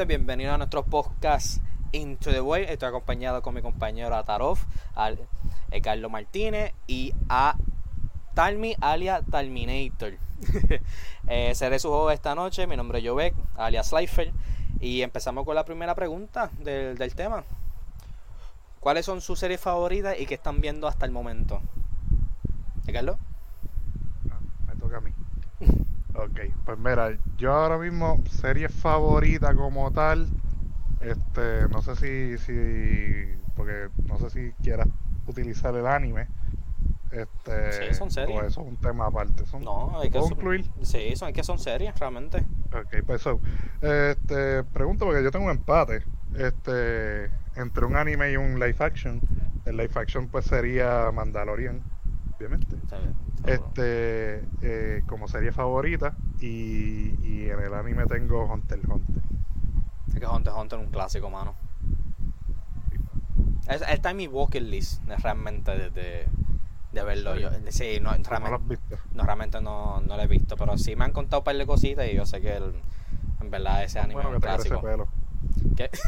gente, bienvenidos a nuestro podcast Into the Way. Estoy acompañado con mi compañero Atarof, al, eh, Carlos Martínez y a Talmi alias Talminator. eh, seré su juego esta noche. Mi nombre es Jovek, alias Slifer. Y empezamos con la primera pregunta del, del tema. ¿Cuáles son sus series favoritas y qué están viendo hasta el momento? ¿Eh, Carlos? Ah, me toca a mí. Ok, pues mira, yo ahora mismo, serie favorita como tal, este, no sé si, si, porque no sé si quieras utilizar el anime. Este, Sí, son series. o eso es un tema aparte. Son, No, hay que ¿Puedo son- incluir? Sí, son, es que son series, realmente. Ok, pues so, este, pregunto porque yo tengo un empate, este, entre un anime y un live action. El live action pues sería Mandalorian, obviamente. Sí, seguro. Este, eh, como serie favorita y, y en el anime tengo Hunter x Hunter. Es que Hunter x Hunter es un clásico, mano. Es- Está en mi bucket list, realmente, de, de, de verlo. Yo, sí, no, ¿No lo realmente, has visto? no, realmente no, no lo he visto, pero sí me han contado un par de cositas y yo sé que el- en verdad ese anime Bueno, es un clásico. pelo. ¿Qué?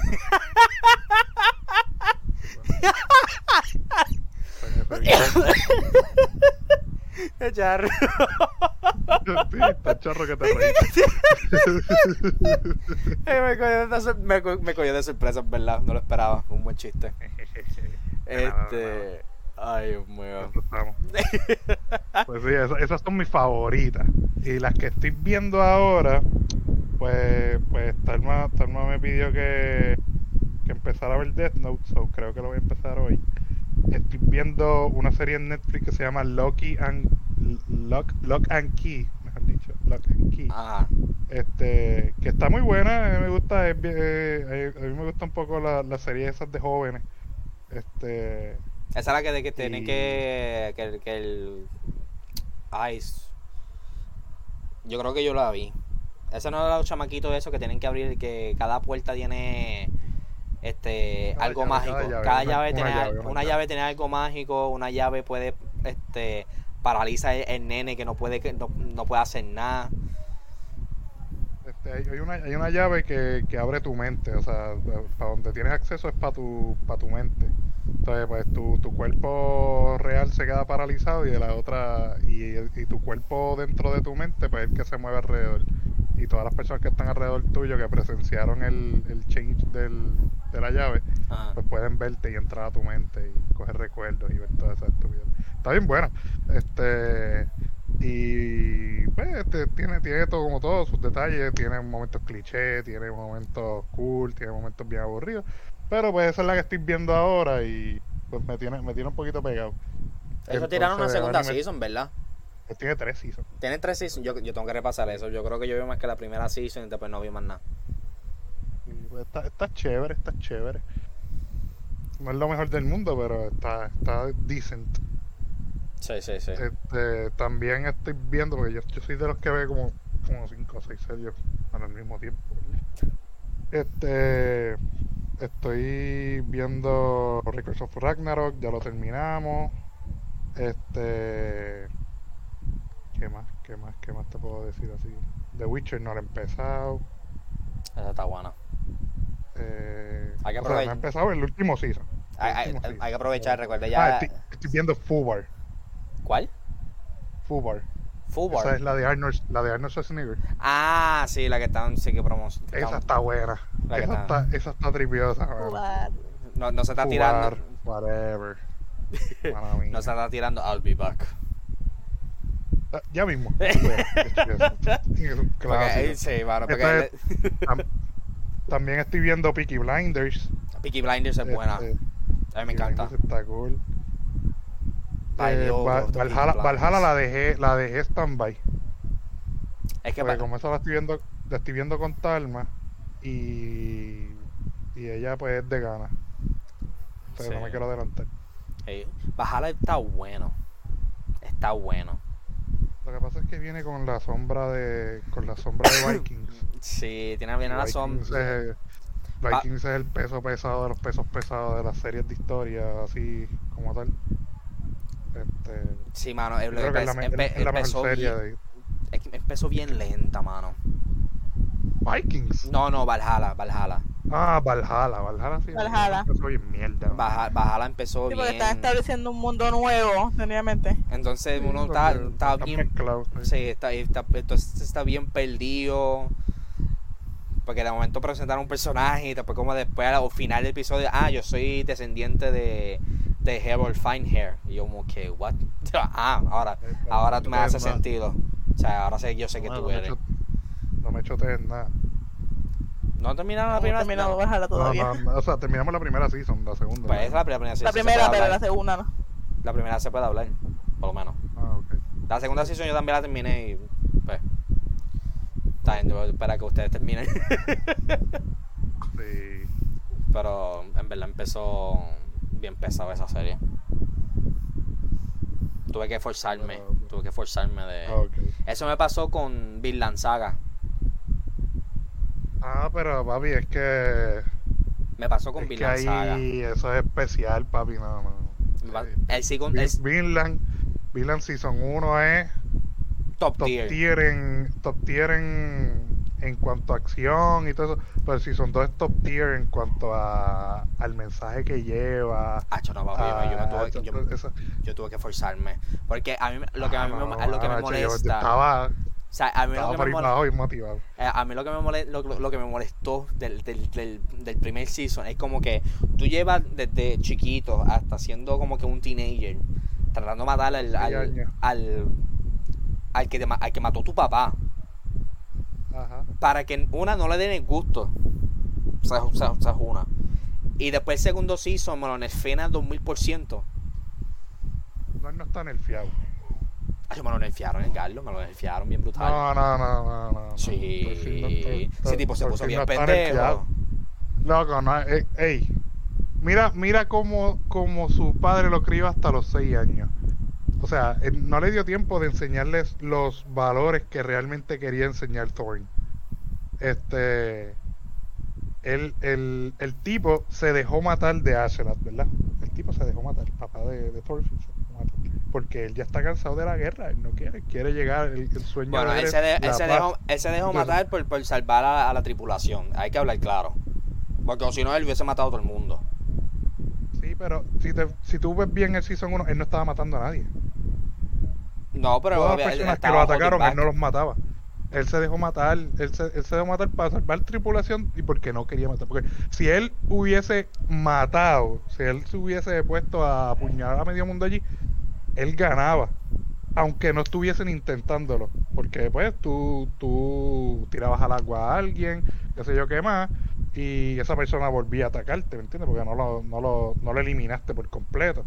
Charro. Sí, está chorro que te me, cogió de sor- me co- me cogió de sorpresa, en verdad. No lo esperaba. Un buen chiste. Este. Ay, Dios mío. Pues sí, esas, esas son mis favoritas. Y las que estoy viendo ahora, pues, pues Talma, Talma me pidió que, que empezara a ver Death Note, so creo que lo voy a empezar hoy. Estoy viendo una serie en Netflix que se llama Loki and Lock, Lock and Key, mejor dicho, Lock and Key. Ajá. Este, que está muy buena, a mí me gusta, eh, a mí me gusta un poco la, la serie esas de jóvenes. Este, Esa es la que de que tiene Y- que, que, el- que el. Ay. s- Yo creo que yo la vi. Ese no era los chamaquitos eso que tienen que abrir, que cada puerta tiene este Cada algo llave, mágico. cada Cada llave, una- tiene, una llave, una una llave. llave tiene algo mágico, una llave puede este paraliza el, el nene que no puede que no, no puede hacer nada. Este, hay, hay una, hay una llave que, que abre tu mente, o sea, para donde tienes acceso es para tu, para tu mente. Entonces, pues tu, tu cuerpo real se queda paralizado y de la otra, y, y tu cuerpo dentro de tu mente, pues es el que se mueve alrededor. Y todas las personas que están alrededor tuyo que presenciaron el, el change del, de la llave, Ajá. pues pueden verte y entrar a tu mente y coger recuerdos y ver toda esa estupidez. Está bien buena. Este y pues este, tiene, tiene todo como todo, sus detalles, tiene momentos cliché, tiene momentos cool, tiene momentos bien aburridos. Pero pues esa es la que estoy viendo ahora y pues me tiene, me tiene un poquito pegado. Eso tiraron una Entonces, segunda anime- season, ¿verdad? Tiene tres seasons. Tienen tres seasons, yo, yo tengo que repasar eso. Yo creo que yo vi más que la primera season y después no vi más nada. Pues, está, está chévere, está chévere. No es lo mejor del mundo, pero está, está decent. Sí, sí, sí. Este, también estoy viendo, porque yo, yo soy de los que ve como, como 5 o 6 series al mismo tiempo. Este, estoy viendo Records of Ragnarok, ya lo terminamos. Este, ¿qué más? ¿Qué más? ¿Qué más te puedo decir así? The Witcher no lo he empezado. Esa está buena. Eh, Hay que o sea, no he aprovechar- empezado el último season. El Hay, hay- último season. hay que aprovechar, recuerda Ah, ya. estoy, estoy viendo Fubar. ¿Cuál? Fubar. Fubar. Esa es la de Arnold, la de Arnold Schwarzenegger. Ah, sí, la que están, sí que promos. que Esa está buena. Esa está- está, esa está tripiosa. mano. No, no se está Fubar, tirando. Whatever. No se está tirando. I'll be back. Ya mismo. Sí, porque Tam- También estoy viendo Peaky Blinders. Peaky Blinders es buena. Este, A mí me encanta. Está cool. Eh, Dios, Val- Peaky Valhalla, la dejé, la dejé stand-by. Es que Porque como esa la estoy viendo, la estoy viendo con Talma y, y ella pues es de gana. Entonces no me quiero adelantar. eh, Valhalla está bueno. Está bueno. Lo que pasa es que viene con la sombra de con la sombra de Vikings. Sí, tiene bien la sombra. es, Vikings es el peso pesado de los pesos pesados de las series de historia, así como tal. Este, Sí, mano. es la mejor empezó serie bien- de, empezó bien lenta, mano. Vikings. No, no, Valhalla, Valhalla. Ah, Valhalla, Valhalla sí. Valhalla. Empezó bien mierda. mano. Valhalla, Valhalla empezó Sí, porque bien. están estableciendo un mundo nuevo, técnicamente. Entonces Sí, uno está, está bien mezclados, sí. Sí, está, está, entonces está bien perdido. Porque de momento presentaron un personaje y después como después al final del episodio, ah, yo soy descendiente de, de Harold Finehair. Y yo como que, what? Ah, ahora, ahora me hace Es más, sentido. O sea, ahora sé, yo sé que no, tú no me eres. Me chotees nada. ¿No terminaron la No primera? hemos terminado no. Valhalla No, todavía. no, no, o sea, terminamos la primera season, la segunda. Pues es la primera sí, la se primera, pero la hablar. segunda no. La primera se puede hablar, por lo menos. Ah, ok. La segunda season yo también la terminé y pues... Está bien, yo voy a esperar a que ustedes terminen. Sí. Pero en verdad empezó bien pesado esa serie. Tuve que forzarme, Ah, tuve que forzarme de... Ah. Eso me pasó con Vinland Saga. Ah, pero papi, es que. Me pasó con Es que Vinland Saga. ahí eso es especial, papi, no, no. El segun- Vin- el Vinland, Vinland Season 1 es top, top tier. tier, en top tier en, en cuanto a acción y todo eso, pero Season 2 es top tier en cuanto a al mensaje que lleva. Acho, no, papi, yo, me a- tuve, yo, yo tuve que forzarme. Porque a mí lo que a mí, Ah, me, no, lo que me macho, yo- molesta... estaba, o sea, a mí lo que me motivado. Eh, a mí lo que me molestó, lo, lo- lo que me molestó del, del, del, del primer season es como que tú llevas desde chiquito hasta siendo como que un teenager tratando de matar al, al, al, al que te al que mató tu papá Ajá. para que una no le den el gusto o sea, o sea, o sea, es una y después el segundo season me lo nerfean al 2000% No, no está nerfeado. Ay, me lo nerfearon el Garlo me lo nerfearon bien brutal No, no, no, no, no. no. sí no ese tipo se puso bien pendejo. Loco, no, eh, ey, mira, mira cómo, cómo su padre lo crió hasta los 6 años. O sea, él no le dio tiempo de enseñarles los valores que realmente quería enseñar Thorin. Este, el, el, el tipo se dejó matar de Azeroth, ¿verdad? El tipo se dejó matar, el papá de, de Thorfinn se. Porque él ya está cansado de la guerra, él no quiere, quiere llegar, el, el sueño Bueno, de él se, de- él la se dejó, él se dejó matar por, por salvar a, a la tripulación. Hay que hablar claro. Porque si no, él hubiese matado a todo el mundo. Sí, pero si, te, si tú ves bien el Season 1, él no estaba matando a nadie. No, pero Todas las personas que lo atacaron, él no los mataba. Él se dejó matar, él se, él se dejó matar para salvar tripulación y porque no quería matar. Porque si él hubiese matado, si él se hubiese puesto a apuñalar a medio mundo allí, él ganaba. Aunque no estuviesen intentándolo. Porque pues tú, tú tirabas al agua a alguien, qué sé yo qué más, y esa persona volvía a atacarte, ¿me entiendes? Porque no lo, no lo, no lo eliminaste por completo.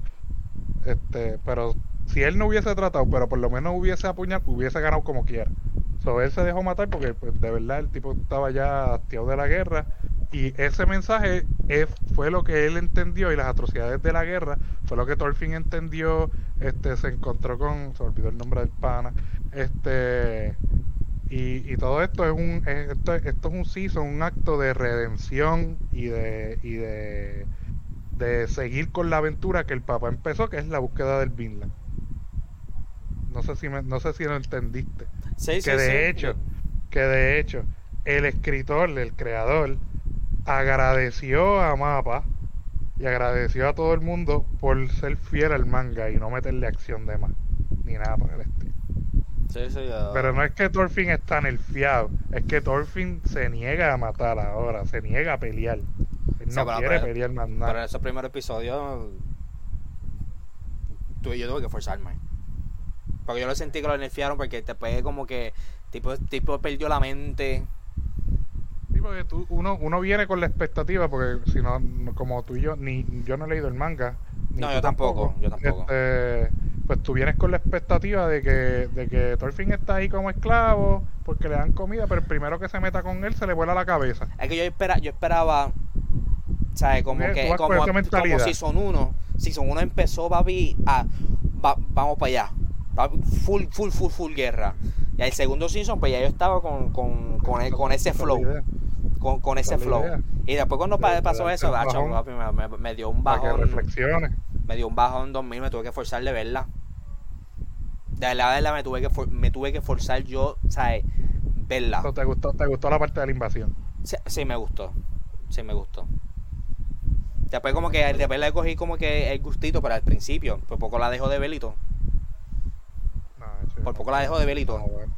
Este, pero si él no hubiese tratado, pero por lo menos hubiese apuñalado, hubiese ganado como quiera. So, él se dejó matar porque pues, de verdad el tipo estaba ya hastiado de la guerra y ese mensaje es- fue lo que él entendió y las atrocidades de la guerra fue lo que Thorfinn entendió, este se encontró con, se olvidó el nombre del pana, este y, y todo esto es un es- esto, esto es un season, un acto de redención y de y de de seguir con la aventura que el papá empezó, que es la búsqueda del Vinland. No sé si me- no sé si lo entendiste. Sí, sí, que de sí. hecho, que de hecho, el escritor, el creador, agradeció a Mapa y agradeció a todo el mundo por ser fiel al manga y no meterle acción de más, ni nada por el estilo. Sí, sí, ya. Pero no es que Thorfinn está nerfeado, es que Thorfinn se niega a matar ahora, se niega a pelear. Él Sí, no quiere pero- pelear más Pero en nada. esos primeros episodios tuve, yo tuve que forzarme. Porque yo lo sentí que lo nerfearon porque después como que tipo, tipo perdió la mente. Sí, porque tú- uno, uno viene con la expectativa, porque si no, como tú y yo, ni yo no he leído el manga. ni No, yo tampoco, yo tampoco. Este, pues tú vienes con la expectativa de que, de que Thorfinn está ahí como esclavo, porque le dan comida, pero el primero que se meta con él se le vuela la cabeza. Es que yo, espera, yo esperaba, ¿sabes? Como Tú que, como, como. Season 1. Season 1 empezó, papi, a, va- vamos para allá. Va- Full, full, full, full guerra. Y el segundo season, pues ya yo estaba con, con, con, el- con ese flow. Con, con ese la flow. idea. Y después cuando De- pasó eso, papi, me, dio un bajón. reflexiones. Me dio un bajón 2000, me tuve que forzar de verla. De verdad, de verdad, me tuve que, for- me tuve que forzar yo, ¿sabes? verla. ¿Te gustó, ¿Te gustó la parte de la invasión? Sí, sí, me gustó. Sí, me gustó. Después como que después le cogí como que el gustito, pero al principio, por poco la dejo de. No, ese Por no- poco la dejo de todo. no, bueno.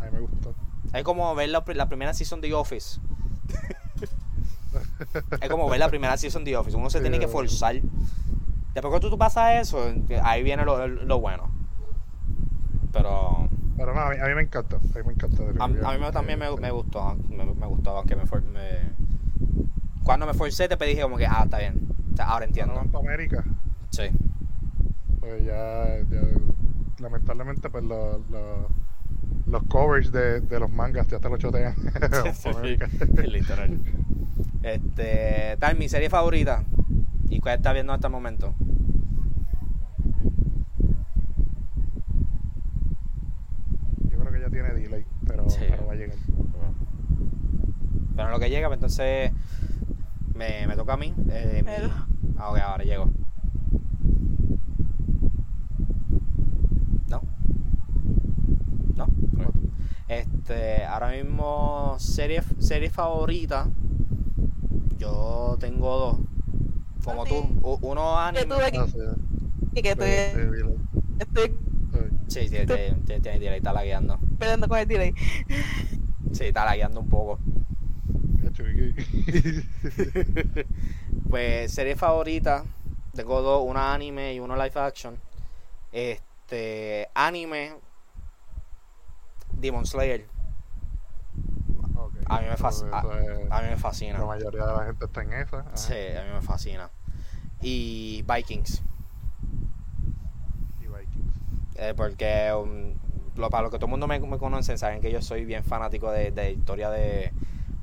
A mí me gustó. Es como ver la, la primera season de The Office. es como ver la primera season de Office. Uno se tiene que forzar. Después que tú, tú pasas eso, ahí viene lo, lo bueno. Pero Pero no, a mí, a mí me encantó. A mí me encantó. a, a mí me- también me, me gustó. Me, me gustó, aunque me, for- me- Cuando me forcé, te dije como que, ah, está bien. Ahora entiendo. pa' América, Sí. pues ya, ya lamentablemente, pues los, los, los covers de, de los mangas ya te lo chotean. Literal. Este, tal, mi serie favorita. ¿Y cuál está viendo hasta el momento? Yo creo que ya tiene delay, pero, Sí. pero va a llegar. Pero en lo que llega, pues entonces me, me toca a mí. eh, mi- Ah, ok, ahora llego. ¿No? ¿No? Ok. Este, ahora mismo, serie, serie favorita. Yo tengo dos. Como Ah, sí. tú, uno anime. Ah, sí, que, estoy, estoy Sí. Sí, tiene, delay, está lagueando. peleando con el delay. Sí, está lagueando un poco. Cacho, ¿y qué? Pues serie favorita, tengo dos, una anime y uno live action. Este, anime, Demon Slayer. A mí me a mí me fascina. La mayoría de la gente está en esa. ajá. Sí, a mí me fascina. Y Vikings, Y Vikings. eh, porque um, lo, para lo que todo el mundo me, me conoce, saben que yo soy bien fanático de, de historia de,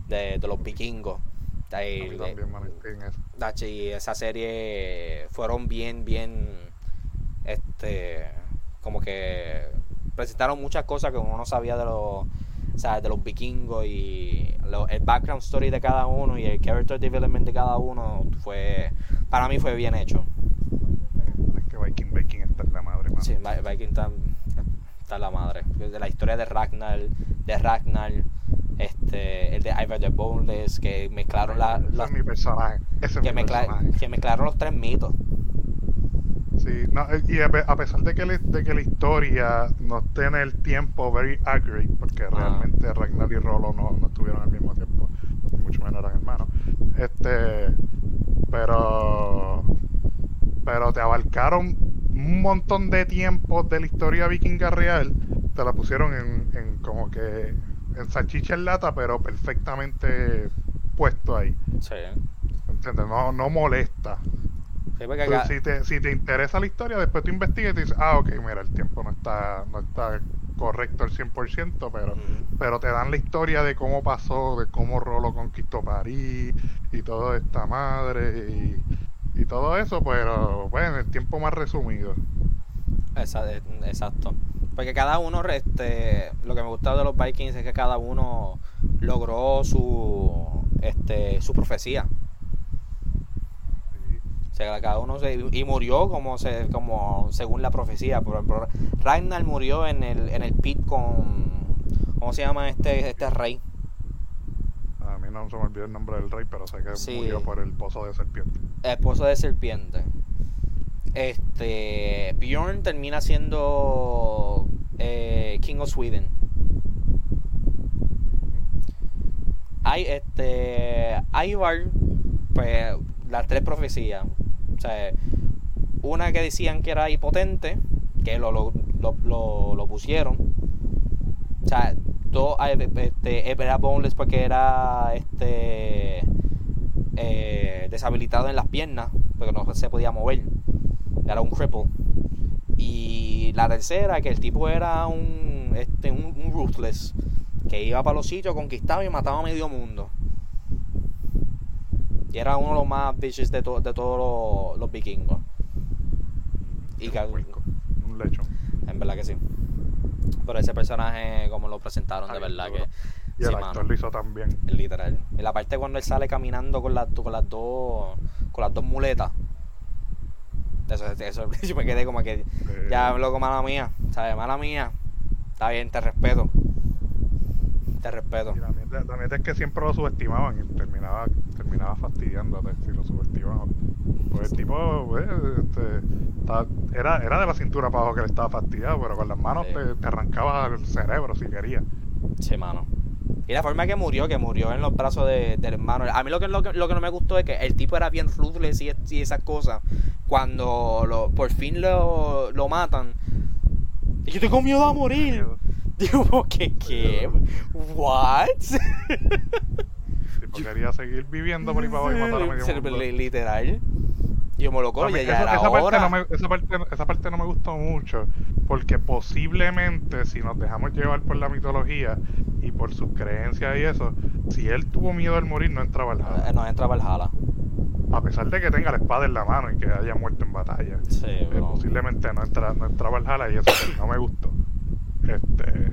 de, de los vikingos. De- también, y esa serie fueron bien, bien, este, como que presentaron muchas cosas que uno no sabía de los, o sea, de los vikingos y lo- el background story de cada uno y el character development de cada uno fue, para mí fue bien hecho. Es que Viking, Viking está en la madre, mano. Sí, Vi- Viking está, está la madre. De la historia de Ragnar, de Ragnar, este, el de Ivar the Boneless, que mezclaron la, las- es mi personaje. Ese es que, mi mezcla- personaje. que mezclaron los tres mitos. Sí, no, y a, pe- a pesar de que, la- de que la historia no esté en el tiempo very accurate, porque Ah. realmente Ragnar y Rolo no, no estuvieron al mismo tiempo, mucho menos eran hermanos. Este, pero, pero te abarcaron un montón de tiempos de la historia vikinga real, te la pusieron en, en como que en salchicha en lata, pero perfectamente puesto ahí. Sí. ¿Entiendes? No, no molesta. Sí, Pero si, te, si te interesa la historia, después tú investigas y te dices, ah, ok, mira, el tiempo no está, no está correcto al 100%, pero, pero te dan la historia de cómo pasó, de cómo Rolo conquistó París y toda esta madre y, y todo eso, pero bueno, el tiempo más resumido. Eh, Exacto. Porque cada uno, este, lo que me gusta de los Vikings es que cada uno logró su, este, su profecía. O sea, cada uno se, y murió como se, como según la profecía. Por ejemplo, Ragnar murió en el, en el pit con, ¿cómo se llama este, este rey? A mí no se me olvidó el nombre del rey, pero sé que Sí. murió por el pozo de serpiente. esposo de serpiente. Este Bjorn termina siendo eh, King of Sweden. Hay este Ivar, pues las tres profecías. O sea, una que decían que era impotente, que lo, lo, lo, lo- pusieron. O sea, este, era boneless porque era este eh, deshabilitado en las piernas, porque no se podía mover. Era un cripple. Y la tercera, que el tipo era un, este, un, un ruthless, que iba para los sitios, conquistaba y mataba a medio mundo. Y era uno de los más bitches de, to- de todos los, los vikingos. Y Un que- un lechón. En verdad que sí. Pero ese personaje, como lo presentaron, de verdad duro. que. Y sí, el mano. actor lo hizo también. Literal. Y la parte cuando él sale caminando con las, con las dos con las dos muletas. Eso, eso yo me quedé como que Eh, ya loco mala mía, ¿sabes? Mala mía. Está bien, te respeto. Te respeto. Y la mierda, la mierda es que siempre lo subestimaban y terminaba fastidiándote si lo subestimaban. Pues el tipo, pues, este, estaba- era, era de la cintura para abajo que le estaba fastidiado, pero con las manos Sí. te, te arrancaba el cerebro si quería. Sí, mano. Y la forma que murió, que murió en los brazos de- del hermano. A mí lo que, lo, que, lo que no me gustó es que el tipo era bien ruthless y, y esas cosas. Cuando lo, por fin lo, lo matan. Y yo tengo miedo a morir. Digo, ¿qué? ¿Qué? ¿What? Quería seguir viviendo por ahí para abajo y matar a medio mundo. li- Literal. Y yo me lo mí ya, esa, parte no me, esa, parte, esa parte no me gustó mucho porque posiblemente si nos dejamos llevar por la mitología y por sus creencias y eso, si él tuvo miedo al morir no entraba al Eh, Valhalla. No entra Valhalla. A pesar de que tenga la espada en la mano y que haya muerto en batalla. Sí, Eh, posiblemente no entra, no entraba al Valhalla y eso pues, no me gustó. Este,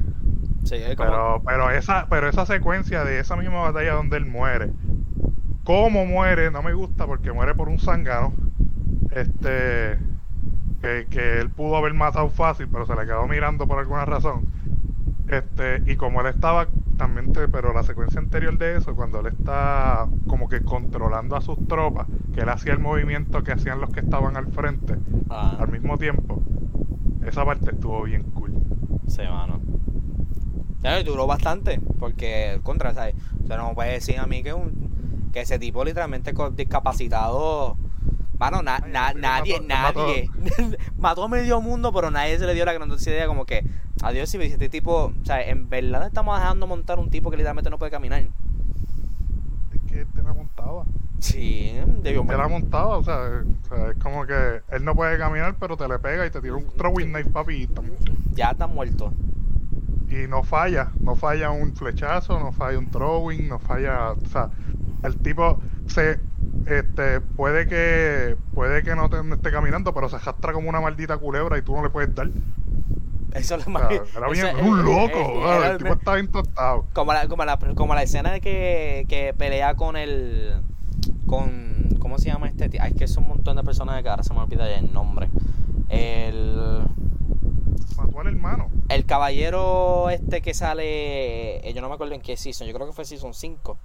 Sí, es como- pero, pero esa, pero esa secuencia de esa misma batalla donde él muere, cómo muere, no me gusta porque muere por un zángano. Este que, que él pudo haber matado fácil, pero se le quedó mirando por alguna razón. Este, y como él estaba también te- pero la secuencia anterior de eso, cuando él está como que controlando a sus tropas, que él hacía el movimiento que hacían los que estaban al frente Ah, al mismo tiempo, esa parte estuvo bien cool. sí, mano. Ya, y duró bastante, porque contra, ¿sabes? O sea, no me puede decir a mí que un que ese tipo literalmente discapacitado. Mano, na- na- nadie, mató- nadie. Mató a medio mundo, pero nadie se le dio la grandiosa idea como que, adiós, si me dice este tipo, o sea, en verdad estamos dejando montar un tipo que literalmente no puede caminar. Es que él te la montaba. Sí, debió Te la montaba, o sea, o sea, es como que él no puede caminar, pero te le pega y te tira un throwing knife, papi, y, Ya está muerto. y no falla, no falla un flechazo, no falla un throwing, no falla, o sea, el tipo se, este, puede que, puede que no te esté caminando, pero se arrastra como una maldita culebra y tú no le puedes dar. Eso es lo O más. sea, era bien, eso- era un loco, el tipo tostado. Como la, como la, como la escena de que, que pelea con el. con. ¿Cómo se llama este tío? Ay, es que es un montón de personas que ahora se me olvida ya el nombre. El. Mató al hermano. El caballero este que sale. eh, Yo no me acuerdo en qué season, yo creo que fue season 5.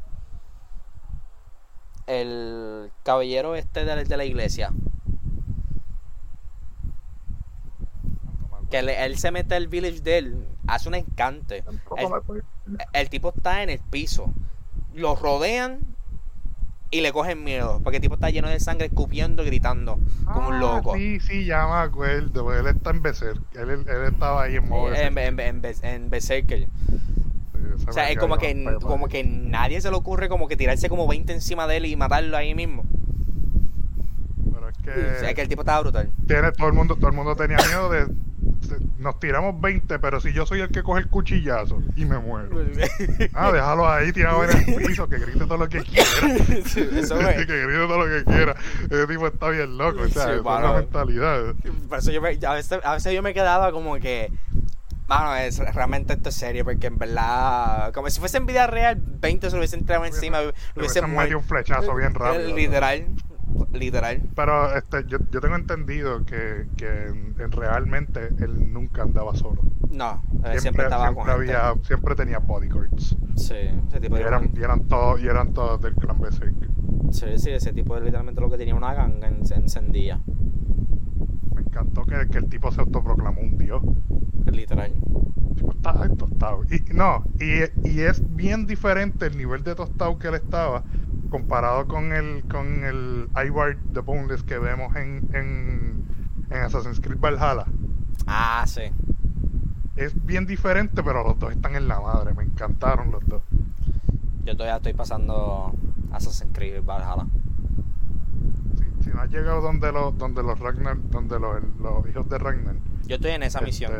El caballero este de, la- de la iglesia. Que él, él se mete al village de él, hace un encante. El, el tipo está en el piso. Lo rodean y le cogen miedo. Porque el tipo está lleno de sangre, escupiendo y gritando como un Ah, loco. Sí, sí, ya me acuerdo. Él está en Berserk. Él, él, estaba ahí en modo En, en, en, en Berserker. O sea, es como que, como que nadie se le ocurre como que tirarse como 20 encima de él y matarlo ahí mismo. Pero es que, O sea, que el tipo estaba brutal. tiene, todo, el mundo, todo el mundo tenía miedo de. Nos tiramos 20, pero si yo soy el que coge el cuchillazo y me muero. Ah, déjalo ahí tirado en el piso, que grite todo lo que quiera. Sí, eso que es. grite todo lo que quiera. Ese tipo está bien loco, o sea, Sí, es la mentalidad. Por eso yo me- a, veces, a veces yo me quedaba como que. Mano, es, realmente esto es serio, porque en verdad, como si fuese en vida real, 20 se lo hubiesen tirado encima, lo Le hubiesen metido un flechazo bien rápido. Literal, literal. Pero este, yo, yo tengo entendido que, que en- en realmente él nunca andaba solo. No, él siempre, estaba con gente. había, siempre tenía bodyguards. Sí, ese tipo Y de eran, y eran todos, y eran todos del clan Berserk. Sí, sí, ese tipo es literalmente lo que tenía una ganga en- encendida. Me encantó que, que el tipo se autoproclamó un dios. Literal. Ahí tostado. Y no, y, y es bien diferente el nivel de tostado que él estaba comparado con el con el Ivar the Boneless que vemos en, en, en Assassin's Creed Valhalla. Ah, sí. Es bien diferente, pero los dos están en la madre. Me encantaron los dos. Yo todavía estoy pasando Assassin's Creed Valhalla. Si, no has llegado donde los, donde los Ragnar, donde los, los hijos de Ragnar, Yo estoy en esa misión.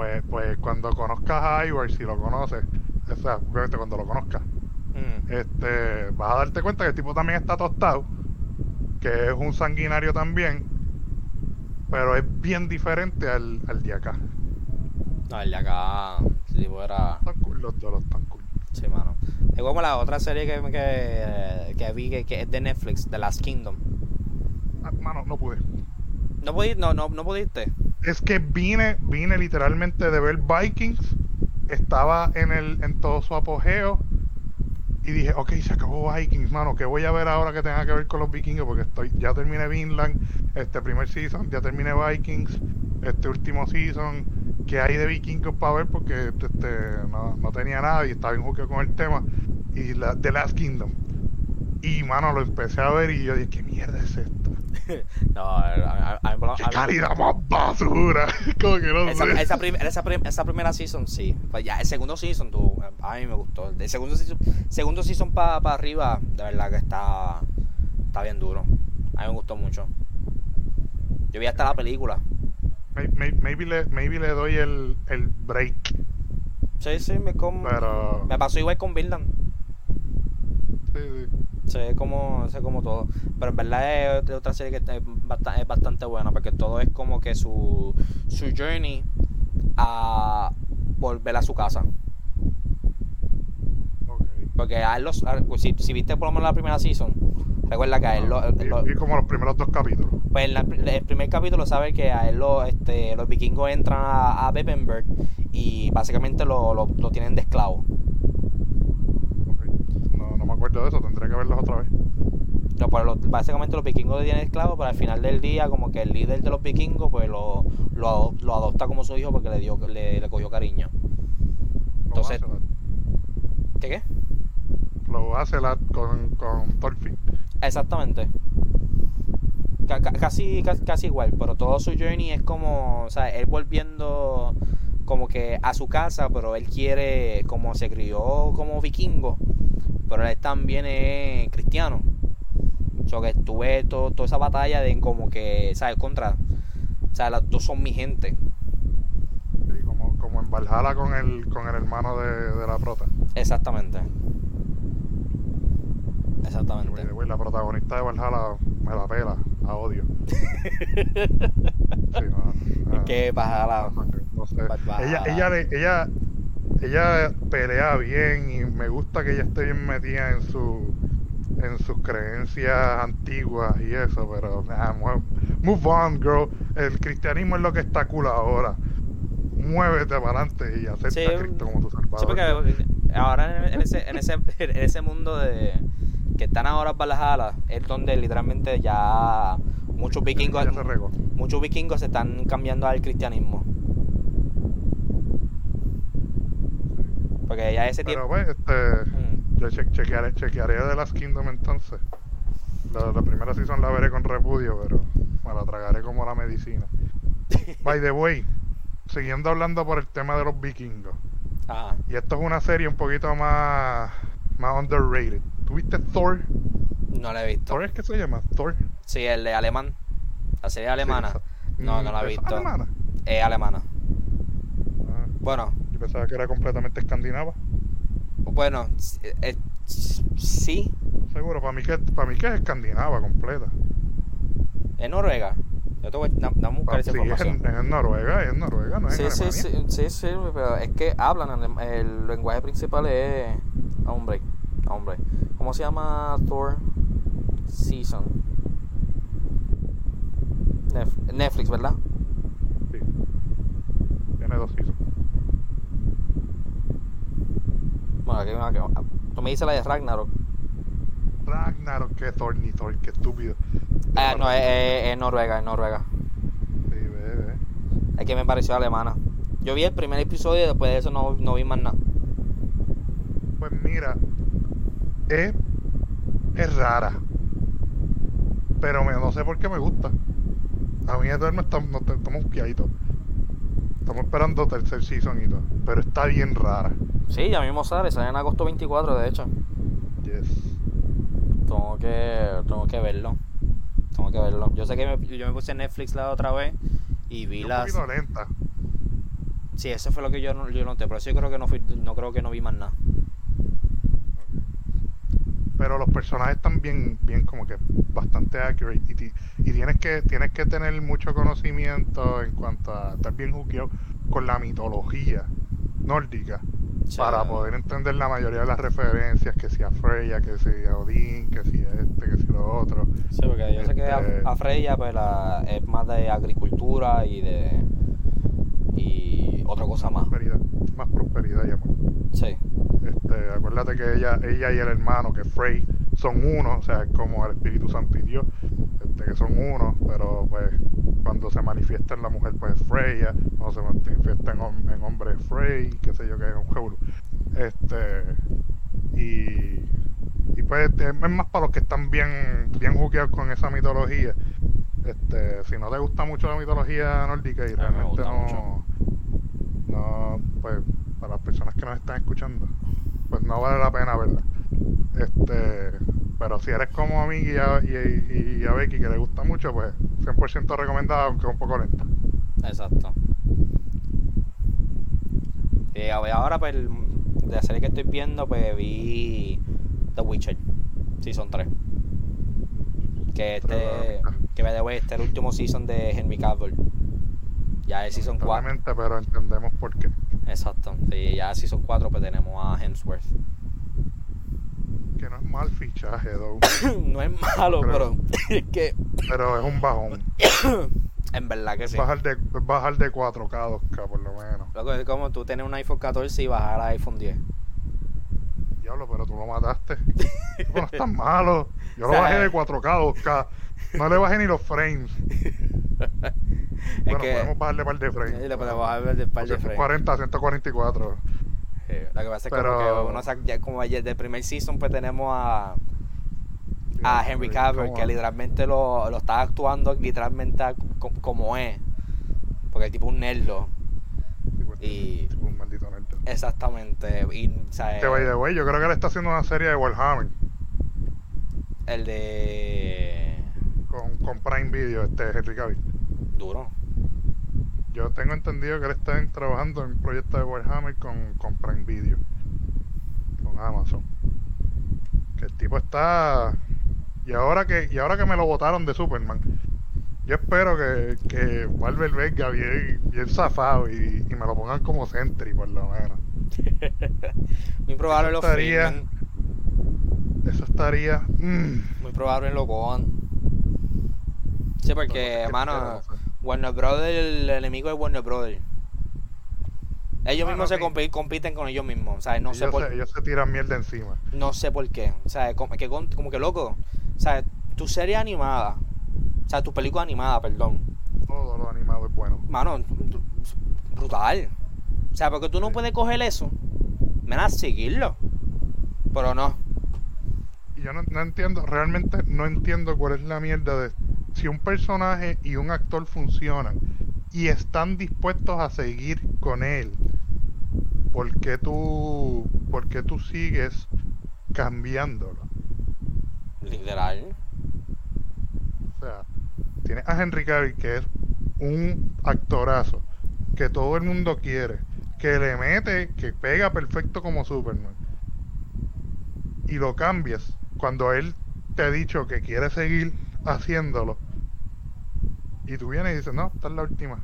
Pues, pues cuando conozcas a Ivar, si lo conoces, o sea, obviamente cuando lo conozcas, Mm. este, vas a darte cuenta que el tipo también está tostado, que es un sanguinario también, pero es bien diferente al, al de acá. No, el de acá, ese tipo era. Están cool los dos, están cool. Sí, mano. Es como la otra serie que, que, que vi que, que es de Netflix, The Last Kingdom. Ah, mano, no pude. ¿No pudiste? No, no, no pudiste. Es que vine, vine literalmente de ver Vikings estaba en, el, en todo su apogeo. Y dije, ok, se acabó Vikings, mano. ¿Qué voy a ver ahora que tenga que ver con los vikingos? Porque estoy, ya terminé Vinland, este primer season, ya terminé Vikings, este último season. ¿Qué hay de vikingos para ver? Porque este, no, no tenía nada y estaba bien juqueo con el tema. Y la, The Last Kingdom. Y, mano, lo empecé a ver y yo dije, ¿qué mierda es esto? No, a, a- a- a- a- ¡Qué calidad más basura! Como que no esa, sé. esa, prim- esa, prim- esa primera season, sí. Pues ya, el segundo season, tú, a mí me gustó. El segundo season, segundo season para arriba, de verdad que está, está bien duro. A mí me gustó mucho. Yo vi hasta la película. May- may- Maybe, le, maybe le doy el, el break, Sí, sí, me, com- pero... me pasó igual con Vinland. Sí, sí. Sé como, sé como todo. Pero en verdad es de otra serie que es bastante, es bastante buena porque todo es como que su, su journey a volver a su casa. Ok. Porque a él los, a- si, si viste por lo menos la primera season, recuerda que a él lo, Vi- lo- vi como los primeros dos capítulos. pues en la- el primer capítulo sabe que a él lo, este, los vikingos entran a, a Beppenberg y básicamente lo, lo, lo tienen de esclavo. No, no me acuerdo de eso, verlos otra vez. No, pues lo- básicamente los vikingos lo tienen esclavo, pero al final del día como que el líder de los vikingos pues lo, lo, lo adopta como su hijo porque le dio le, le cogió cariño. Entonces-. ¿Qué qué? Flow Hacelat con, con Thorfinn. Exactamente. Casi, casi, casi igual, pero todo su journey es como, o sea, él volviendo como que a su casa, pero él quiere, como se crió como vikingo, pero él también es cristiano. O sea, que tuve to- toda esa batalla de como que, ¿sabes? Contra, o sea, las dos son mi gente. Sí, como, como en Valhalla con el, con el hermano de, de la prota. Exactamente. Exactamente. la protagonista de Valhalla me la pela, la odio. Sí, no, no, ¿Qué pasa? La- no sé. Valhalla. Ella, ella, ella, ella pelea bien y me gusta que ella esté bien metida en su en sus creencias antiguas y eso, pero nah, move, on, girl. El cristianismo es lo que está cool ahora. Muévete para adelante y acepta Sí, a Cristo como tu salvador. Sí, porque ahora en, ese, en, ese, en ese mundo de que están ahora Valhalla es donde literalmente ya muchos vikingos muchos vikingos se están cambiando al cristianismo. Porque ya ese Pero tiempo pues, este, Mm. yo che- chequearé, chequearé de las Kingdom entonces. La, la primera season la veré con repudio, pero me la tragaré como la medicina. By the way, siguiendo hablando por el tema de los vikingos. Ajá. Y esto es una serie un poquito más, más underrated. ¿Tuviste Thor? no la he visto. ¿Thor es que se llama? Thor. Sí, el de alemán. La serie alemana. Sí, no, no la he ¿es visto. alemana? Es alemana. Ah, Bueno, pensaba que era completamente escandinava. bueno, eh, sí, Seguro, para mí que, para mí que es escandinava completa. es Noruega. Yo te voy a a buscar Ah, esa sí, es información. en, es en Noruega, es en Noruega, no es Sí, en sí, sí, sí, sí, pero es que hablan, alem- el lenguaje principal es hombre, hombre. ¿Cómo se llama Thor Season? Netflix, ¿verdad? Sí. Tiene dos seasons. Bueno, aquí, tú me dices la de Ragnarok. Ragnarok, que Thor ni Thor, qué estúpido. Ah, no, es, es- es Noruega, es Noruega. Sí, ve. Es que me pareció alemana. Yo vi el primer episodio y después de eso no, no vi más nada. Pues mira, es, es rara. Pero me- no sé por qué me gusta. A mí no, te- estamos quietos. Estamos esperando tercer season y todo. Pero está bien rara. Sí, ya mismo sale, sale en agosto 24, de hecho. Yes. Tengo que, tengo que verlo. Tengo que verlo. Yo sé que me- yo me puse en Netflix la otra vez y vi Un las. poquito lenta. Sí, eso fue lo que yo, yo noté. Por eso yo creo que no fui, no creo que no vi más nada. Pero los personajes están bien, bien como que bastante accurate y, y tienes que tienes que tener mucho conocimiento en cuanto a estar bien juqueado con la mitología nórdica para poder entender la mayoría de las referencias que si a Freya, que si a Odín, que si a este, que si lo otro. Sí, porque yo sé que Este- a, a Freya pues, la- es más de agricultura y de. y otra cosa más. Prosperidad, más prosperidad y amor. Sí. Este, acuérdate que ella, ella y el hermano, que Frey, son uno, o sea, es como el Espíritu Santo y Dios, este, que son uno, pero pues cuando se manifiesta en la mujer, pues es Freya, cuando se manifiesta en, hom- en hombre es Frey, qué sé yo, que es un jeuro. Este, y, y pues es más para los que están bien, bien juqueados con esa mitología. Este, si no te gusta mucho la mitología nórdica y realmente no, no, pues para las personas que nos están escuchando, pues no vale la pena verla. Este, pero si eres como a mí y a, y, y a Becky que le gusta mucho, pues 100% recomendada, aunque un poco lenta. Exacto. Y ahora, pues, de la serie que estoy viendo, pues vi The Witcher, Season 3. Que este, que me debo este es el último season de Henry Cavill. Ya es Season 4. Lamentablemente, pero entendemos por qué. Exacto. Sí, ya Season 4 pues tenemos a Hemsworth. Que no es mal fichaje, though, no es malo, pero Pero- es que pero es un bajón. en verdad que sí. Bajar de, bajar de 4K a 2K, por lo menos. Loco, es como tú tener un iPhone 14 y bajar al iPhone 10. Diablo, pero tú lo mataste. No es tan malo. Yo lo O sea, bajé de 4K a 2K. No le bajé ni los frames. Bueno, que podemos bajarle par de frames. Sí, le podemos bajar de par de frames. 140, 144. Sí, lo que pasa es Pero- como que uno saca- ya como ayer del primer season pues tenemos a, a Henry Cavill que literalmente lo, lo está actuando literalmente co- como es. Porque el tipo es un nerdo. Sí, pues, y- tipo un maldito nerd. Exactamente. Y, o sea, Que by the way, yo creo que él está haciendo una serie de Warhammer el de con, con Prime Video, este Henry Cavill. Duro. Yo tengo entendido que él está en- trabajando en un proyecto de Warhammer con, con Prime Video, con Amazon. Que el tipo está. Y ahora que, y ahora que me lo votaron de Superman, yo espero que, que Marvel venga bien, bien zafado y, y me lo pongan como Sentry, por lo menos. Muy probable lo estaría- Eso estaría. mm, Muy probable lo cojan. Sí, porque, no, mano, no sé. Warner Brothers, el enemigo de Warner Brothers. Ellos Ah, mismos se compiten con ellos mismos. O sea, no sé por se, ellos se tiran mierda encima. No sé por qué. O sea, como que, como que loco. O sea, tu serie animada. O sea, tu película animada, perdón. Todo lo animado es bueno. Mano, brutal. O sea, porque tú no puedes coger eso. Ven a seguirlo. Pero no. Y yo no, no entiendo, realmente no entiendo cuál es la mierda de si un personaje y un actor funcionan y están dispuestos a seguir con él. ¿Por qué tú, por qué tú sigues cambiándolo? Literal. O sea, tienes a Henry Cavill que es un actorazo que todo el mundo quiere, que le mete, que pega perfecto como Superman. Y lo cambias cuando él te ha dicho que quiere seguir haciéndolo. Y tú vienes y dices, no, esta es la última.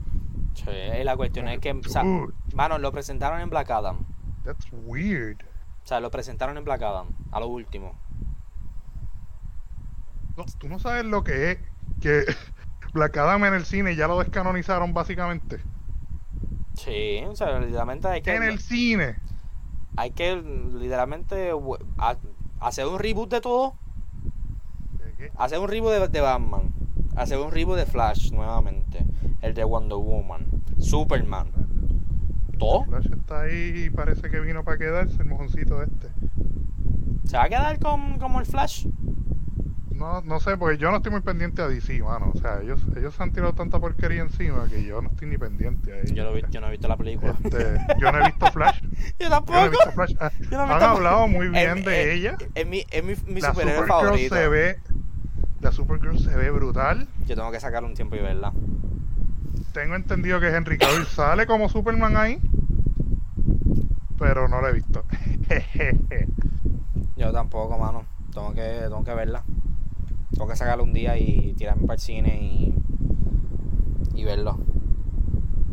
Sí, la cuestión es que, o sea, Dude, mano, lo presentaron en Black Adam. that's weird. O sea, lo presentaron en Black Adam, a lo último. No, tú no sabes lo que es que Black Adam en el cine ya lo descanonizaron básicamente. Sí, o sea, literalmente hay que. En el cine. Hay que literalmente hacer un reboot de todo. Hacer un reboot de, de Batman. Hacer un reboot de Flash nuevamente. El de Wonder Woman. Superman. Todo. Flash está ahí y parece que vino para quedarse el mojoncito este. ¿Se va a quedar con, como el Flash? No, no sé, porque yo no estoy muy pendiente a DC, mano. O sea, ellos, ellos se han tirado tanta porquería encima que yo no estoy ni pendiente a ellos. Yo, lo vi- yo no he visto la película. Este, yo no he visto Flash. Yo Yo no he tampoco. visto Flash. Ah, Yo no he Han visto- hablado muy bien de ella. Es mi, mi, mi La superhéroe Supergirl favorito. se ve. La Supergirl se ve brutal. Yo tengo que sacar un tiempo y verla. Tengo entendido que Henry Cavill sale como Superman ahí. Pero no lo he visto. Yo tampoco, mano. Tengo que, tengo que verla. Tengo que sacarla un día y tirarme para el cine y, y verlo.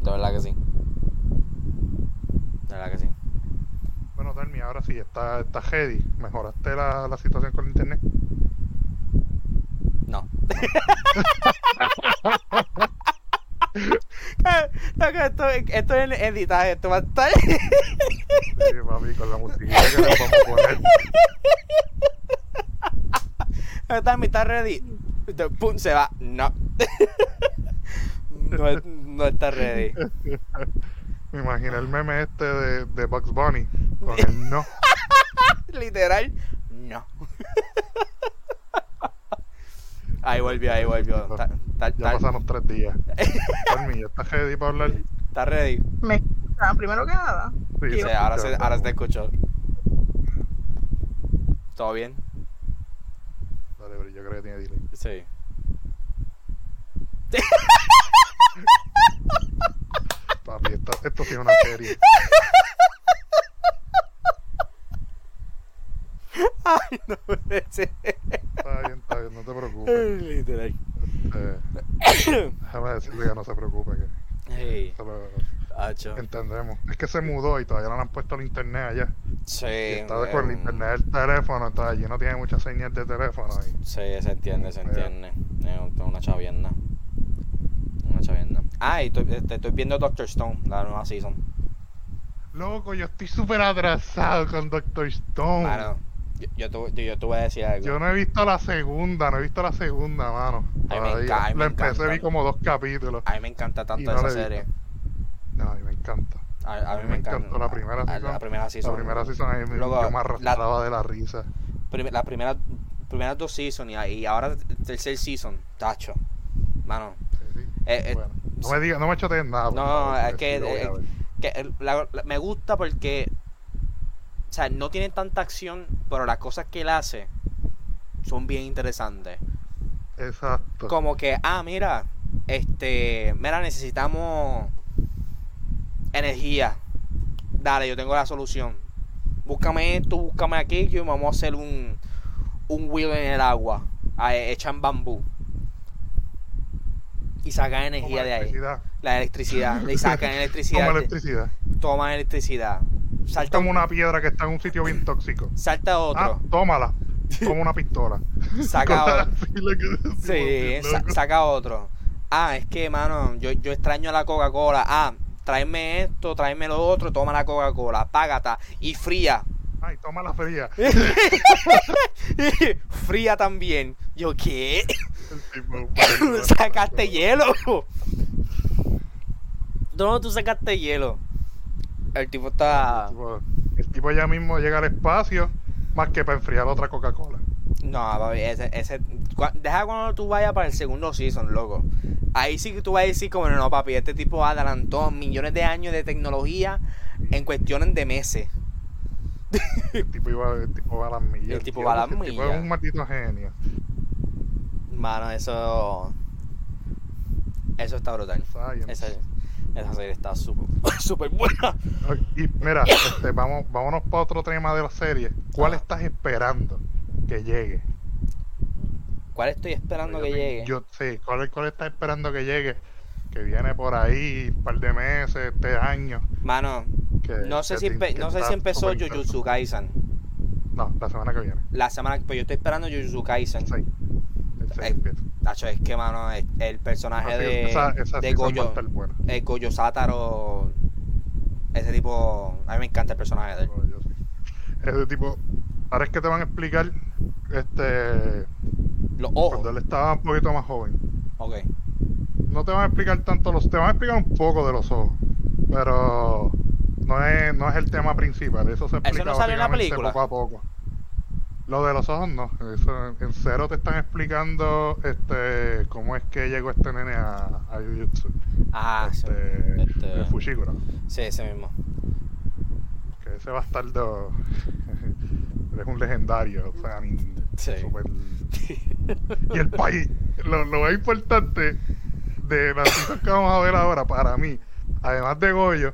De verdad que sí. De verdad que sí. bueno, Darmi, ahora sí, está, está. ¿Mejoraste la, la situación con el internet? No. No, que esto, esto es editaje, esto va a estar. Sí, papi, con la musiquita que le vamos a poner. Está, está ready. Pum, se va. No. No, no está ready. Me imaginé el meme este de, de Bugs Bunny con el no. Literal, no. Ahí volvió, ahí volvió. Está, está- Ya está- pasaron tres días. Fermi, ¿ya estás ready para hablar? está ready. Me escuchan, primero que nada. Sí, Sí, ahora, se, ahora se te escuchó. ¿Todo bien? Yo creo que tiene delay. Sí. Papi, esto, esto es una serie. Ay, no puede ser. Está bien, está bien, no te preocupes. Literal. Eh, déjame decirle que no se preocupe, que Hey, eso lo hacho. entendemos. Es que se mudó y todavía no le han puesto el internet allá. Sí. Y está con el um, internet del teléfono, entonces allí no tiene mucha señal de teléfono. Y, Sí, se entiende, se entiende. Es una chavienda. Una chavienda. Ah, y estoy, este, estoy viendo Doctor Stone, la nueva season. Loco, yo estoy súper atrasado con Doctor Stone. Mano, yo, yo, te, yo, voy a decir algo. Yo no he visto la segunda, no he visto la segunda, mano. A mí me enca- me La empecé, encanta. vi como dos capítulos. A mí me encanta tanto no esa serie. No, a mí me encanta. A, a mí me me encanta. encantó la primera a- season. La primera season. La primera season a mí me, Luego, yo me la- arrastraba de la risa. prim- la primera, primeras dos seasons y, y ahora tercer season, tacho. Mano, Sí, sí. Eh, eh, bueno, no me digas, no me chotees nada. No, favor, es que- eh, la- la- me gusta porque o sea no tiene tanta acción pero las cosas que él hace son bien interesantes Exacto. como que ah mira este mira necesitamos energía dale yo tengo la solución búscame esto búscame aquello y vamos a hacer un un wheel en el agua ah, echan bambú y sacan energía de ahí la electricidad le sacan electricidad Como electricidad. toman electricidad. Salta, como una piedra que está en un sitio bien tóxico. salta Ah, otro. tómala. Como una pistola. saca otro. Sí, sa- saca otro. Ah, es que, mano, yo, yo extraño la Coca-Cola. Ah, tráeme esto, tráeme lo otro, toma la Coca-Cola, págata. Y fría. Ay, toma la fría. fría también. Yo, ¿qué? Tipo, sacaste hielo. ¿Dónde tú sacaste hielo? El tipo está... El tipo, el tipo ya mismo llega al espacio más que para enfriar otra Coca-Cola. No, papi, ese, ese, cua- deja cuando tú vayas para el segundo season, loco. Ahí sí que tú vas a decir como, no, papi, este tipo adelantó millones de años de tecnología en cuestiones de meses. El tipo, iba, el tipo va a las millas. El tipo va a las El tipo es millas. un maldito genio. Mano, eso... Eso está brutal. Esa, esa serie está súper súper buena. Y mira, este, vamos, vámonos para otro tema de la serie. ¿Cuál Ah. estás esperando que llegue? ¿Cuál estoy esperando Yo que llegue? Yo, sí, ¿cuál, ¿cuál estás esperando que llegue? Que viene por ahí un par de meses, este año. Mano, Que, no sé que si, te- no sé está si empezó Jujutsu Kaisen. No, la semana que viene. La semana que... Pues yo estoy esperando Jujutsu Kaisen. 6. El 6 empieza. Tacho, es que, mano, el, el personaje Así, de, esa, esa de Goyo, el Goyo Sátaro, ese tipo, a mí me encanta el personaje de él. Sí. Ese tipo, ahora es que te van a explicar, este, Los cuando ojos, él estaba un poquito más joven. ok. No te van a explicar tanto los, te van a explicar un poco de los ojos, pero no es, no es el tema principal. Eso se explica no sale en la película? poco a poco. Lo de los ojos no, eso en cero te están explicando este cómo es que llegó este nene a, a Jujutsu. Ah, sí, este, este- el Fushiguro. sí, ese mismo. Que ese bastardo es un legendario, o sea, ni- Sí. super- Y el país, lo, lo más importante de las cosas que vamos a ver ahora, para mí, además de Goyo,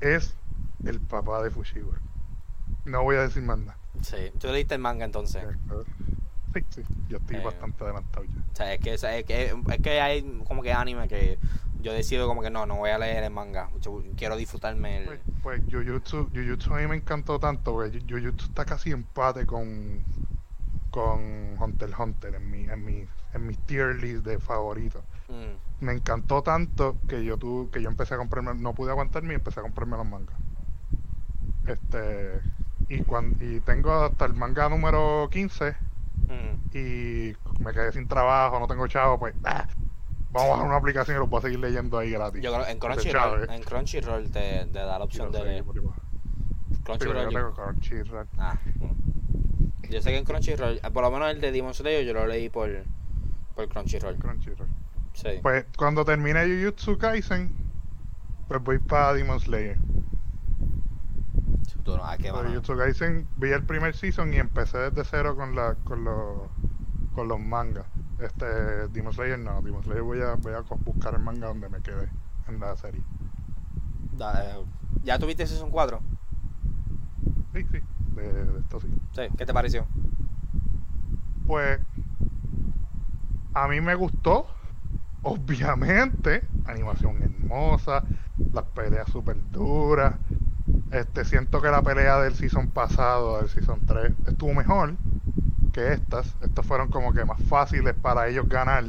es el papá de Fushiguro. No voy a decir más nada. Sí, tú leíste el manga entonces. Sí, sí, yo estoy Eh. bastante adelantado ya. O sea, es que, es, que, es que hay como que anime que yo decido como que no, no voy a leer el manga. Yo quiero disfrutarme el... Pues, pues Jujutsu, Jujutsu a mí me encantó tanto, porque Ju- Jujutsu está casi empate con, con Hunter x Hunter en mi, en mi, en mis tier list de favoritos. Mm. Me encantó tanto que yo tuve, que yo empecé a comprarme, no pude aguantarme y empecé a comprarme los mangas. Este y cuando y tengo hasta el manga número 15 Mm. y me quedé sin trabajo, no tengo chavo, pues ah, vamos a bajar una aplicación y los voy a seguir leyendo ahí gratis. Yo creo en Crunchyroll, en Crunchyroll te, te da la opción no sé, de por igual. Sí, Crunchyroll. yo tengo Crunchyroll. Ah, yo sé que en Crunchyroll, eh, por lo menos el de Demon Slayer yo lo leí por por Crunchyroll. Crunchyroll. Sí. Pues cuando termine Jujutsu Kaisen, pues voy para Demon Slayer. Tú no, ah, qué Pues. Jujutsu Kaisen vi el primer season y empecé desde cero con la con los con los mangas. Este Demon Slayer no, Demon Slayer voy a voy a buscar el manga donde me quedé en la serie. Da- eh, ¿Ya tuviste Season 4? Sí, sí, de, de esto sí. Sí, ¿qué te pareció? Pues a mí me gustó, obviamente, animación hermosa, las peleas súper duras. Este, siento que la pelea del season pasado, del season 3, estuvo mejor que estas. Estas fueron como que más fáciles para ellos ganar.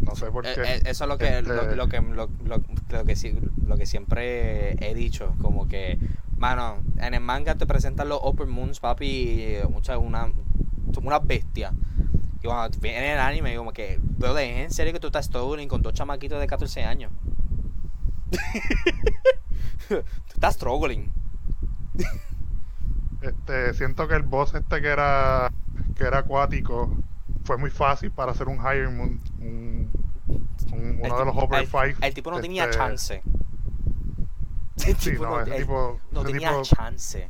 No sé por Eh, qué. eh, eso es lo que, Este, lo, lo que, lo, lo- que, lo que siempre he dicho, como que, mano, en el manga te presentan los Upper Moons, papi, muchas una, son unas bestias. Y cuando viene en el anime, como que, veo de en serio que tú estás struggling con dos chamaquitos de 14 años. tú estás struggling. Este, siento que el boss este que era que era acuático fue muy fácil para hacer un Higher Moon, un, un- uno El de los Upper el- Five. El tipo no tenía este, chance. El Sí, tipo no, no, ese el- tipo, no ese tenía tipo chance.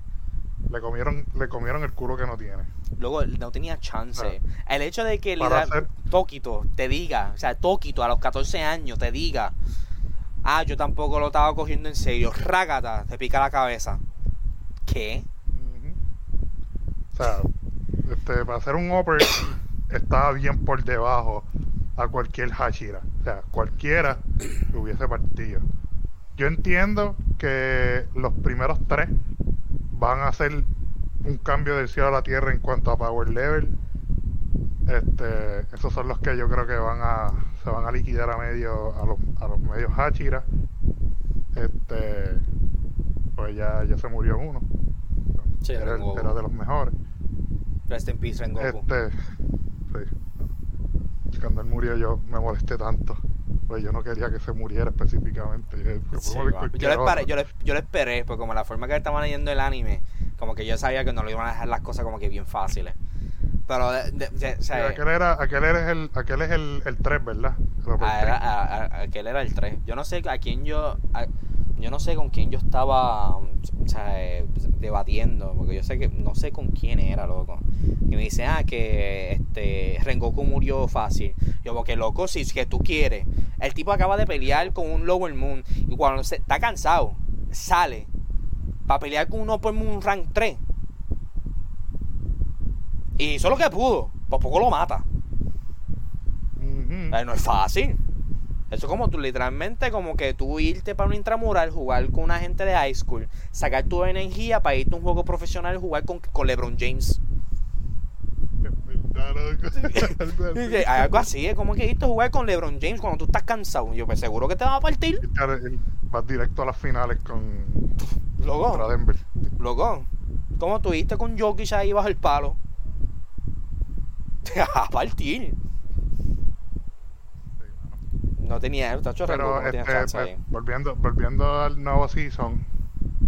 le comieron, le comieron el culo que no tiene. Luego no tenía chance. El hecho de que Para literal- hacer- Toquito te diga, o sea, Toquito a los 14 años te diga, ah, yo tampoco lo estaba cogiendo en serio, rágata, te pica la cabeza. ¿Qué? O sea, este, para hacer un upper estaba bien por debajo a cualquier Hashira. O sea, cualquiera lo hubiese partido. Yo entiendo que los primeros tres van a hacer un cambio del cielo a la tierra en cuanto a power level. Este, esos son los que yo creo que van a se van a liquidar a medio a los, a los medios Hashira. Este, pues ya, ya se murió uno. Sí, era de los mejores. Rest in peace, Rengoku. Este, sí. Cuando él murió yo me molesté tanto. Pues yo no quería que se muriera específicamente. Yo, que Sí, yo, le esperé, otro. yo, le, yo le esperé, porque como la forma que estaban leyendo el anime, como que yo sabía que no le iban a dejar las cosas como que bien fáciles. Pero, de- de- de- o Sí, sea, aquel era, aquel era el, aquel es el, el 3, ¿verdad? El Ah, era- Three. a- a- aquel era el 3. Yo no sé a quién yo. a- yo no sé con quién yo estaba o sea, eh, debatiendo. Porque yo sé que. No sé con quién era, loco. Y me dice, ah, que este Rengoku murió fácil. Yo, porque loco, si es que tú quieres. El tipo acaba de pelear con un Lower Moon. Y cuando se, está cansado, sale. Para pelear con un Upper Moon Rank 3. Y hizo lo que pudo. Por poco lo mata. Ay, no es fácil. Eso es como tú, literalmente, como que tú irte para un intramural, jugar con una gente de high school, sacar tu energía para irte a un juego profesional y jugar con, con LeBron James. Es verdad, loco. Algo así. Y Algo así, es como que irte a jugar con LeBron James cuando tú estás cansado. Yo, pues seguro que te va a partir. Y claro, él va directo a las finales con contra Loco, Denver. loco. Como tú irte con Jokic ahí bajo el palo. Te va a partir. No tenía, tacho, Pero este, pues, volviendo, volviendo al nuevo season,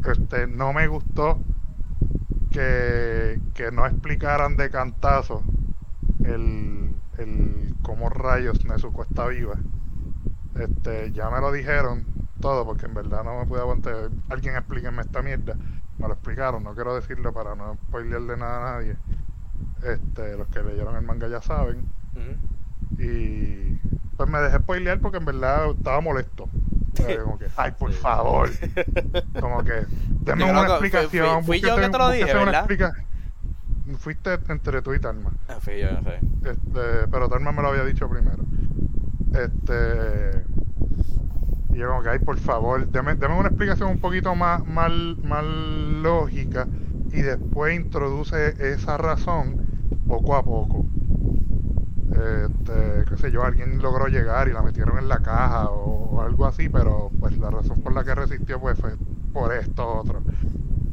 este, no me gustó que, que no explicaran de cantazo el, el cómo rayos Nezuko está viva. Este, ya me lo dijeron todo, porque en verdad no me pude aguantar. Alguien explíquenme esta mierda. Me lo explicaron, no quiero decirlo para no spoilearle nada a nadie. Este, los que leyeron el manga ya saben. Y pues me dejé spoilear porque en verdad estaba molesto. Como que, ay, por Sí. favor. Como que, denme una que fui- explicación. fui- fui yo que te lo dije, ¿verdad? explica- Fuiste entre tú y Talma. En fin, yo no sé. Este, pero Talma me lo había dicho primero. Este. Y yo como que, ay, por favor, deme, deme una explicación un poquito más, más, más lógica y después introduce esa razón poco a poco. Este, qué sé yo, alguien logró llegar y la metieron en la caja o, o algo así, pero pues la razón por la que resistió pues fue por esto otro.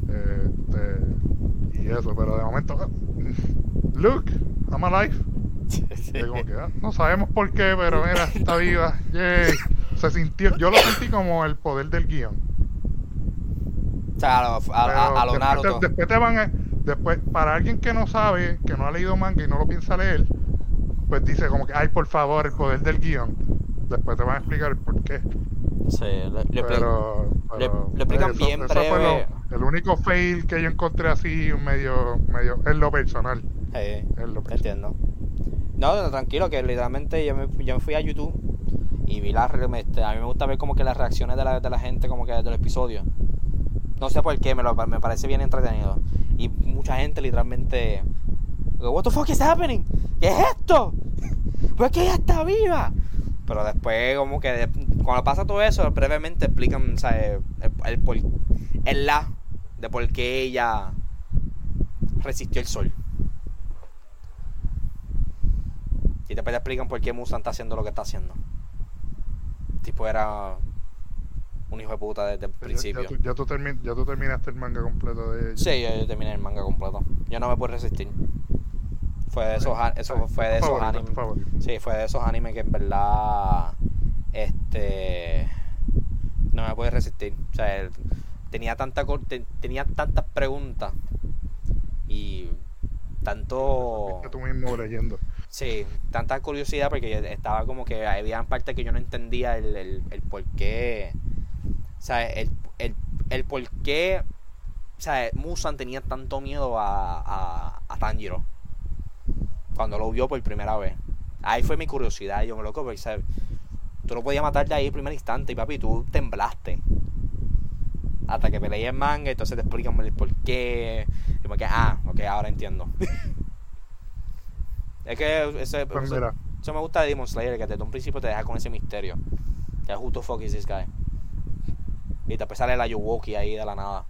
Este, y eso, pero de momento, Luke, I'm alive. Como que, ah, no sabemos por qué, pero mira, está viva. Yay. Se sintió, yo lo sentí como el poder del guion. O sea, a, lo- a, Pero a- a lo después, Naruto. te, después te van a- después, para alguien que no sabe, que no ha leído manga y no lo piensa leer, pues dice como que, ay, por favor, el poder del guion. Después te van a explicar el por qué. Sí, le, pero, le- pero, le explican eso- bien eso fue breve. lo- el único fail que yo encontré así medio, medio, en lo personal. Sí, En lo personal. entiendo. No, no, tranquilo, que literalmente yo me, yo me fui a YouTube y vi las... este, a mí me gusta ver como que las reacciones de la, de la gente como que del episodio. No sé por qué, me, lo, me parece bien entretenido. Y mucha gente literalmente... What the fuck is happening? ¿Qué es esto? ¿Por qué ella está viva? Pero después como que cuando pasa todo eso, brevemente explican sea, el, el, el la de por qué ella resistió el sol. Y después te explican por qué Musan está haciendo lo que está haciendo. El tipo era un hijo de puta desde el principio. Ya, tú, ya, tú termin- ya tú terminaste el manga completo de Sí, yo, yo terminé el manga completo. Yo no me pude resistir. Fue de esos, eso fue de esos animes. Sí, fue de esos animes que en verdad este no me pude resistir. O sea, tenía tanta tenía tantas preguntas y tanto tú mismo leyendo. Sí, tanta curiosidad porque estaba como que había partes que yo no entendía el, el, el por qué. O sea, el, el, el por qué. O sea, Musan tenía tanto miedo a, a, a Tanjiro. Cuando lo vio por primera vez. Ahí fue mi curiosidad. Yo me loco, porque ¿sabes? tú no podías matar de ahí en primer instante. Y papi, tú temblaste. Hasta que peleé el manga, entonces te explican el por qué. Y como que, ah, ok, ahora entiendo. es que ese, Pues eso me gusta de Demon Slayer, que desde un principio te deja con ese misterio. Que who the fuck is this guy? Y después sale la Yuwoki ahí de la nada.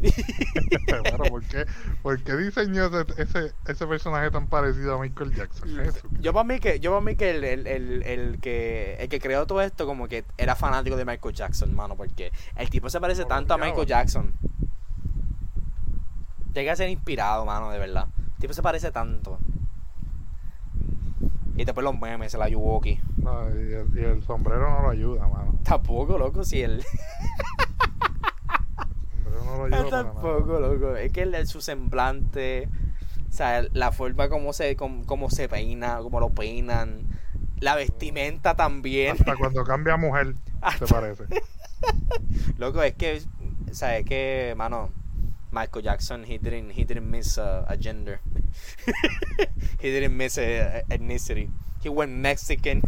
Bueno, ¿por qué, por qué diseñó ese, ese, ese personaje tan parecido a Michael Jackson? Eso. Yo para mí que, yo para mí que el, el, el, el que el que creó todo esto como que era fanático de Michael Jackson, mano, porque el tipo se parece tanto a. Michael Jackson. Llega a ser inspirado, mano, de verdad. El tipo se parece tanto. Y después los memes, la Yuwoki. No, y, el, y el sombrero no lo ayuda, mano. Tampoco, loco, si él. El no lo para nada. Tampoco, loco. Es que el- su semblante, o sea, la forma como se, como, como se peina, como lo peinan, la vestimenta también. Hasta cuando cambia a mujer, se parece. Loco, es que, o sea, es que, mano, Michael Jackson, he didn't, he didn't miss a, a gender. he didn't miss a, a ethnicity. He went Mexican.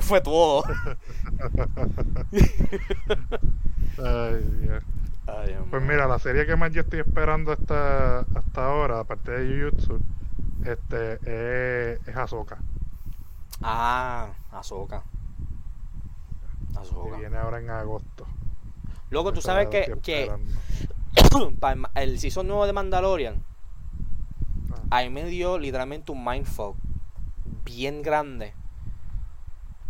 Fue todo. Ay, Dios. Ay, Pues mira, la serie que más yo estoy esperando hasta, hasta ahora, aparte de Jujutsu, este, es, es Ahsoka. Ah, Ahsoka. Que Ahsoka. viene ahora en agosto. Loco, tú sabes que, que para el season nuevo de Mandalorian, Ah. ahí me dio literalmente un mindfuck bien grande.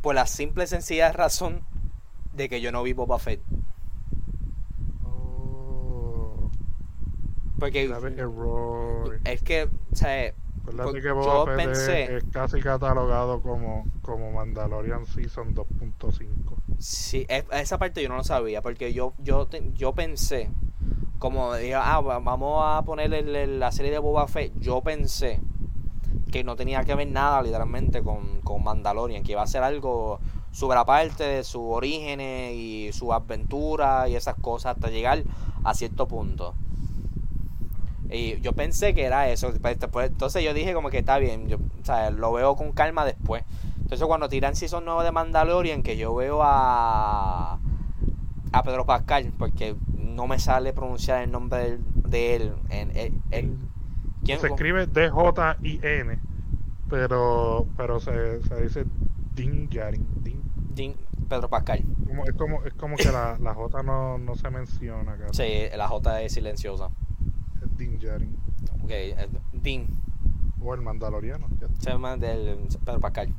Por la simple y sencilla razón de que yo no vi Boba Fett. Porque grave error. es que, o sea, que yo Fett pensé- es, casi catalogado como, como Mandalorian Season 2.5. sí, es- esa parte yo no lo sabía. Porque yo, yo, yo pensé, como dije, ah, va- vamos a poner el- el- la serie de Boba Fett. Yo pensé que no tenía que ver nada literalmente con, con Mandalorian, que iba a ser algo súper aparte de sus orígenes y su aventura y esas cosas hasta llegar a cierto punto. Y yo pensé que era eso. pues, después- entonces yo dije como que está bien, yo, o sea, lo veo con calma después. Entonces cuando tiran season nuevo de Mandalorian, que yo veo a a Pedro Pascal, porque no me sale pronunciar el nombre de él. En, en- en- ¿quién? Se escribe D-J-I-N, pero, pero se, se dice Din Djarin. Din- Jin- Pedro Pascal. como- es, como, es como que la, la J no, no se menciona. Sí, la J es silenciosa. Din Djarin. Ok, eh, Din. O el Mandaloriano. ya Se llama del Pedro Pascal.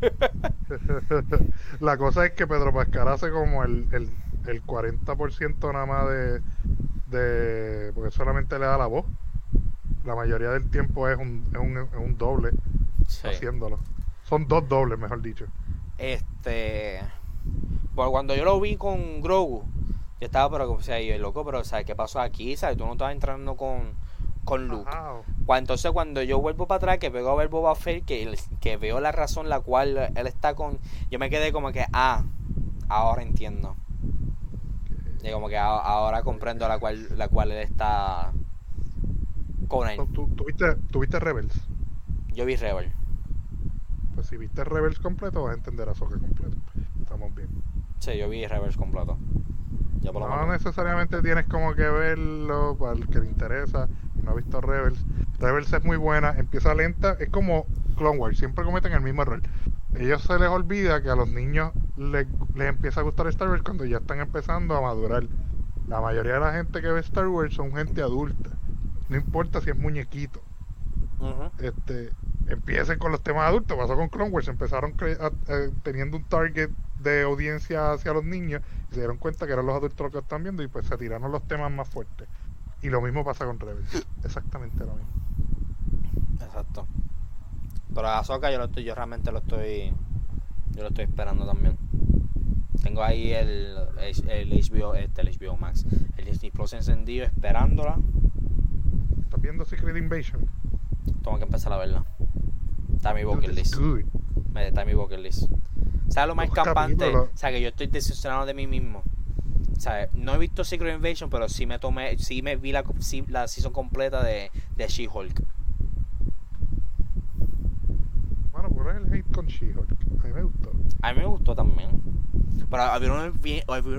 La cosa es que Pedro Pascal hace como el, el, el 40% nada más de, de. Porque solamente le da la voz. La mayoría del tiempo es un, es un, es un doble Sí. haciéndolo. Son dos dobles, mejor dicho. Este. Bueno, cuando yo lo vi con Grogu, yo estaba, pero, o sea, yo, loco, pero, ¿sabes qué pasó aquí? ¿Sabes? Tú no estabas entrando con, con Luke. Entonces, cuando yo vuelvo para atrás, que veo a ver Boba Fett, que, que veo la razón la cual él está con. Yo me quedé como que, ah, ahora entiendo. Y como que a- ahora comprendo la cual, la cual él está con él. ¿Tú, tú viste, tú viste Rebels? Yo vi Rebel. Pues si viste Rebels completo, vas a entender a Soca completo. Estamos bien. Sí, yo vi Rebels completo. Ya por lo No necesariamente tienes como que verlo para el que le interesa y no ha visto Rebels. Rebels es muy buena, empieza lenta, es como Clone Wars, siempre cometen el mismo error. Ellos se les olvida que a los niños les, les empieza a gustar Star Wars cuando ya están empezando a madurar. La mayoría de la gente que ve Star Wars son gente adulta. No importa si es muñequito. Este empiecen con los temas adultos. Pasó con Clone Wars, empezaron a- teniendo un target de audiencia hacia los niños se dieron cuenta que eran los adultos los que están viendo y pues se tiraron los temas más fuertes. Y lo mismo pasa con Rebels, exactamente lo mismo. Exacto. Pero a Ahsoka yo, lo estoy, yo realmente lo estoy. Yo lo estoy esperando también. Tengo ahí el, el HBO, este, el HBO Max, el Disney Plus encendido esperándola. ¿Estás viendo Secret Invasion? Tengo que empezar a verla. Está mi bucket list. Está mi bucket list. ¿Sabes lo más Los campante? capítulos. O sea, que yo estoy decepcionado de mí mismo. ¿Sabes? No he visto Secret Invasion, pero sí me tomé, sí me vi la, sí, la season completa de, de She-Hulk. Bueno, por el hate con She-Hulk. A mí me gustó. A mí me gustó también. Pero hubieron,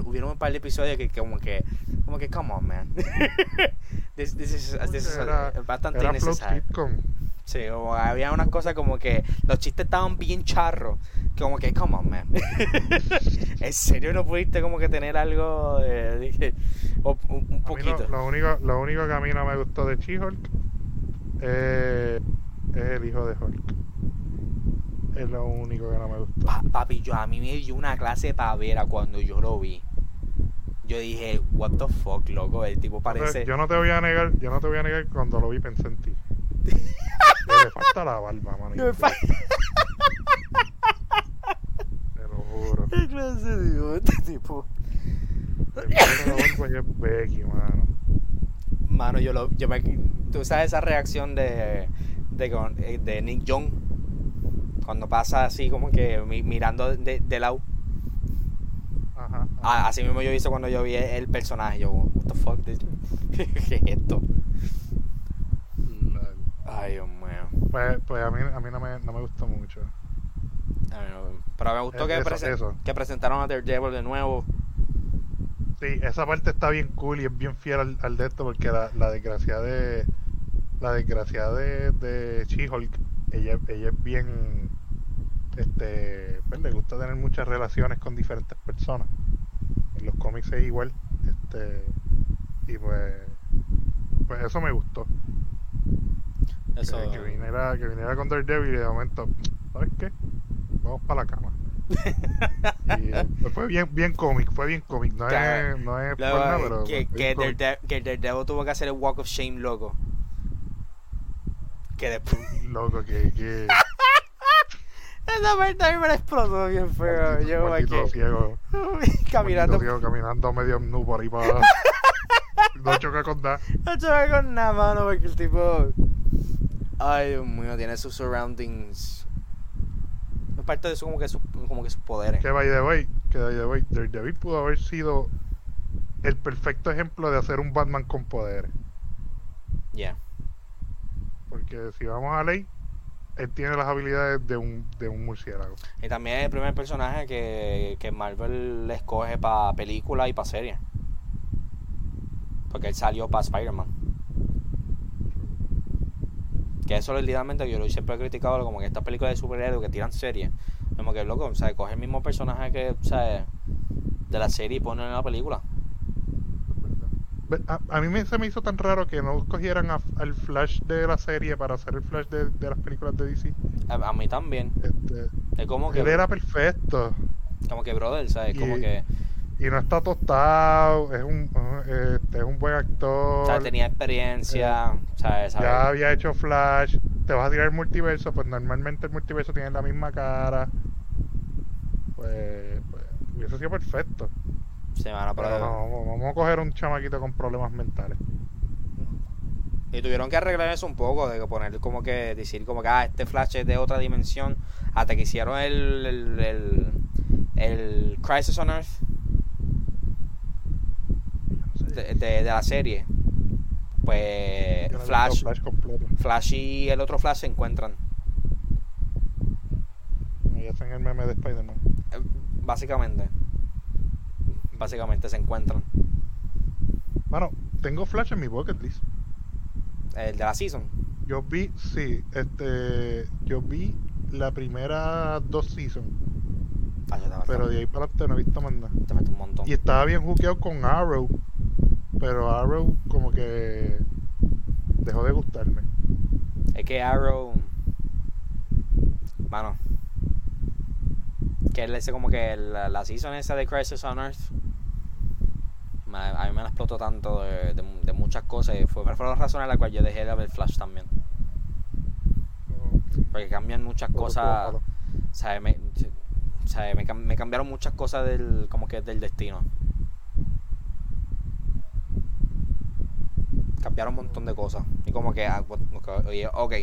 hubieron un par de episodios que, que como que, como que, come on, man. this, this is, this is Era- bastante Era innecesario. Sí, como había unas cosas como que los chistes estaban bien charros. Como que, come on, man. ¿En serio no pudiste como que tener algo de, de que- o- un, lo, poquito? lo único, lo único que a mí no me gustó de She-Hulk eh, es el hijo de Hulk. Es lo único que no me gustó. Pa- papi, yo a mí me dio una clase de pavera cuando yo lo vi. Yo dije, what the fuck, loco, el tipo parece... Yo no te voy a negar, yo no te voy a negar cuando lo vi pensé en ti. Falta la barba, mano. Me fa- Te lo juro. ¿Qué clase de este tipo? La barba es Becky, mano. Mano, yo lo. Yo me, Tú sabes esa reacción de. De, con- eh, de Nick Young. Cuando pasa así como que mi- mirando de, de lado. Ajá. Ah, así mismo yo hice cuando yo vi el personaje. Yo, what the fuck, this- ¿qué es esto? Ay, Dios. Pues, pues a mí, a mí no, me, no me gustó mucho. A mí no- Pero me gustó Es- que, eso, presen- eso. que presentaron a Daredevil de nuevo. Sí, esa parte está bien cool y es bien fiel al, al de esto porque la, la desgracia de la desgracia de, de She-Hulk, ella, ella es bien este pues le gusta tener muchas relaciones con diferentes personas. En los cómics es igual. Este y pues pues eso me gustó. Eso. Que, que viniera, que viniera con Daredevil y de momento, ¿sabes qué? Vamos para la cama. Y eh, fue bien, bien cómic, fue bien cómic. No Claro. es, no es pero que, que. Darede- que Daredevil tuvo que hacer el Walk of Shame loco. Que después. Loco, que, que Esa mí me la explotó bien feo. Yo aquí. ciego, caminando. ciego, caminando medio nu por ahí para no choca con nada. No choca con nada, mano, porque el tipo. Ay, Dios mío, tiene sus surroundings. Es parte de eso, como que, su, como que sus poderes. Que by the way, que by the way, Daredevil pudo haber sido el perfecto ejemplo de hacer un Batman con poderes. Yeah. Porque si vamos a ley, él tiene las habilidades de un, de un murciélago. Y también es el primer personaje que, que Marvel le escoge para película y para serie. Porque él salió para Spider-Man. Que eso literalmente yo lo siempre he criticado como que estas películas de superhéroes que tiran series. Como que loco, o sea, coge el mismo personaje que, o sea, de la serie y ponen en la película. A, a mí me, se me hizo tan raro que no cogieran a- al Flash de la serie para hacer el Flash de, de las películas de DC. A, a mí también. Este, Es como que, él era perfecto. como que brother, ¿sabes? Como Y- que, Y no está tostado, es un, este, es un buen actor. o sea, tenía experiencia, ¿sabes? ¿sabes? Ya había hecho Flash. Te vas a tirar el multiverso, pues normalmente el multiverso tiene la misma cara. Pues, pues hubiese sido perfecto. Sí, mano, pero... Pero no, vamos- vamos a coger un chamaquito con problemas mentales. Y tuvieron que arreglar eso un poco, de poner como que, decir como que, ah, este Flash es de otra dimensión, hasta que hicieron el, el, el, el Crisis on Earth de, de- de la serie. Pues no Flash, Flash. Flash y el otro Flash se encuentran. Ahí hacen el meme de Spider-Man. Eh, Básicamente. Básicamente se encuentran. Mano, tengo Flash en mi bucket list. El de la season. Yo vi, sí, este, yo vi la primera dos seasons, Ah, pero de ahí para adelante no he visto más nada. te falta un montón. Y estaba bien juqueado con Arrow, pero Arrow como que dejó de gustarme. Es que Arrow. Mano. Que él dice como que la, la season esa de Crisis on Earth. a mí me la explotó tanto de, de- de muchas cosas. Y fue, fueron las razones las cuales yo dejé de ver Flash también. Porque cambian muchas cosas. O sea, me, o sea, me, cam- me cambiaron muchas cosas del, como que del destino. Cambiaron un montón de cosas. Y como que, ah, what- ok, oye, ok.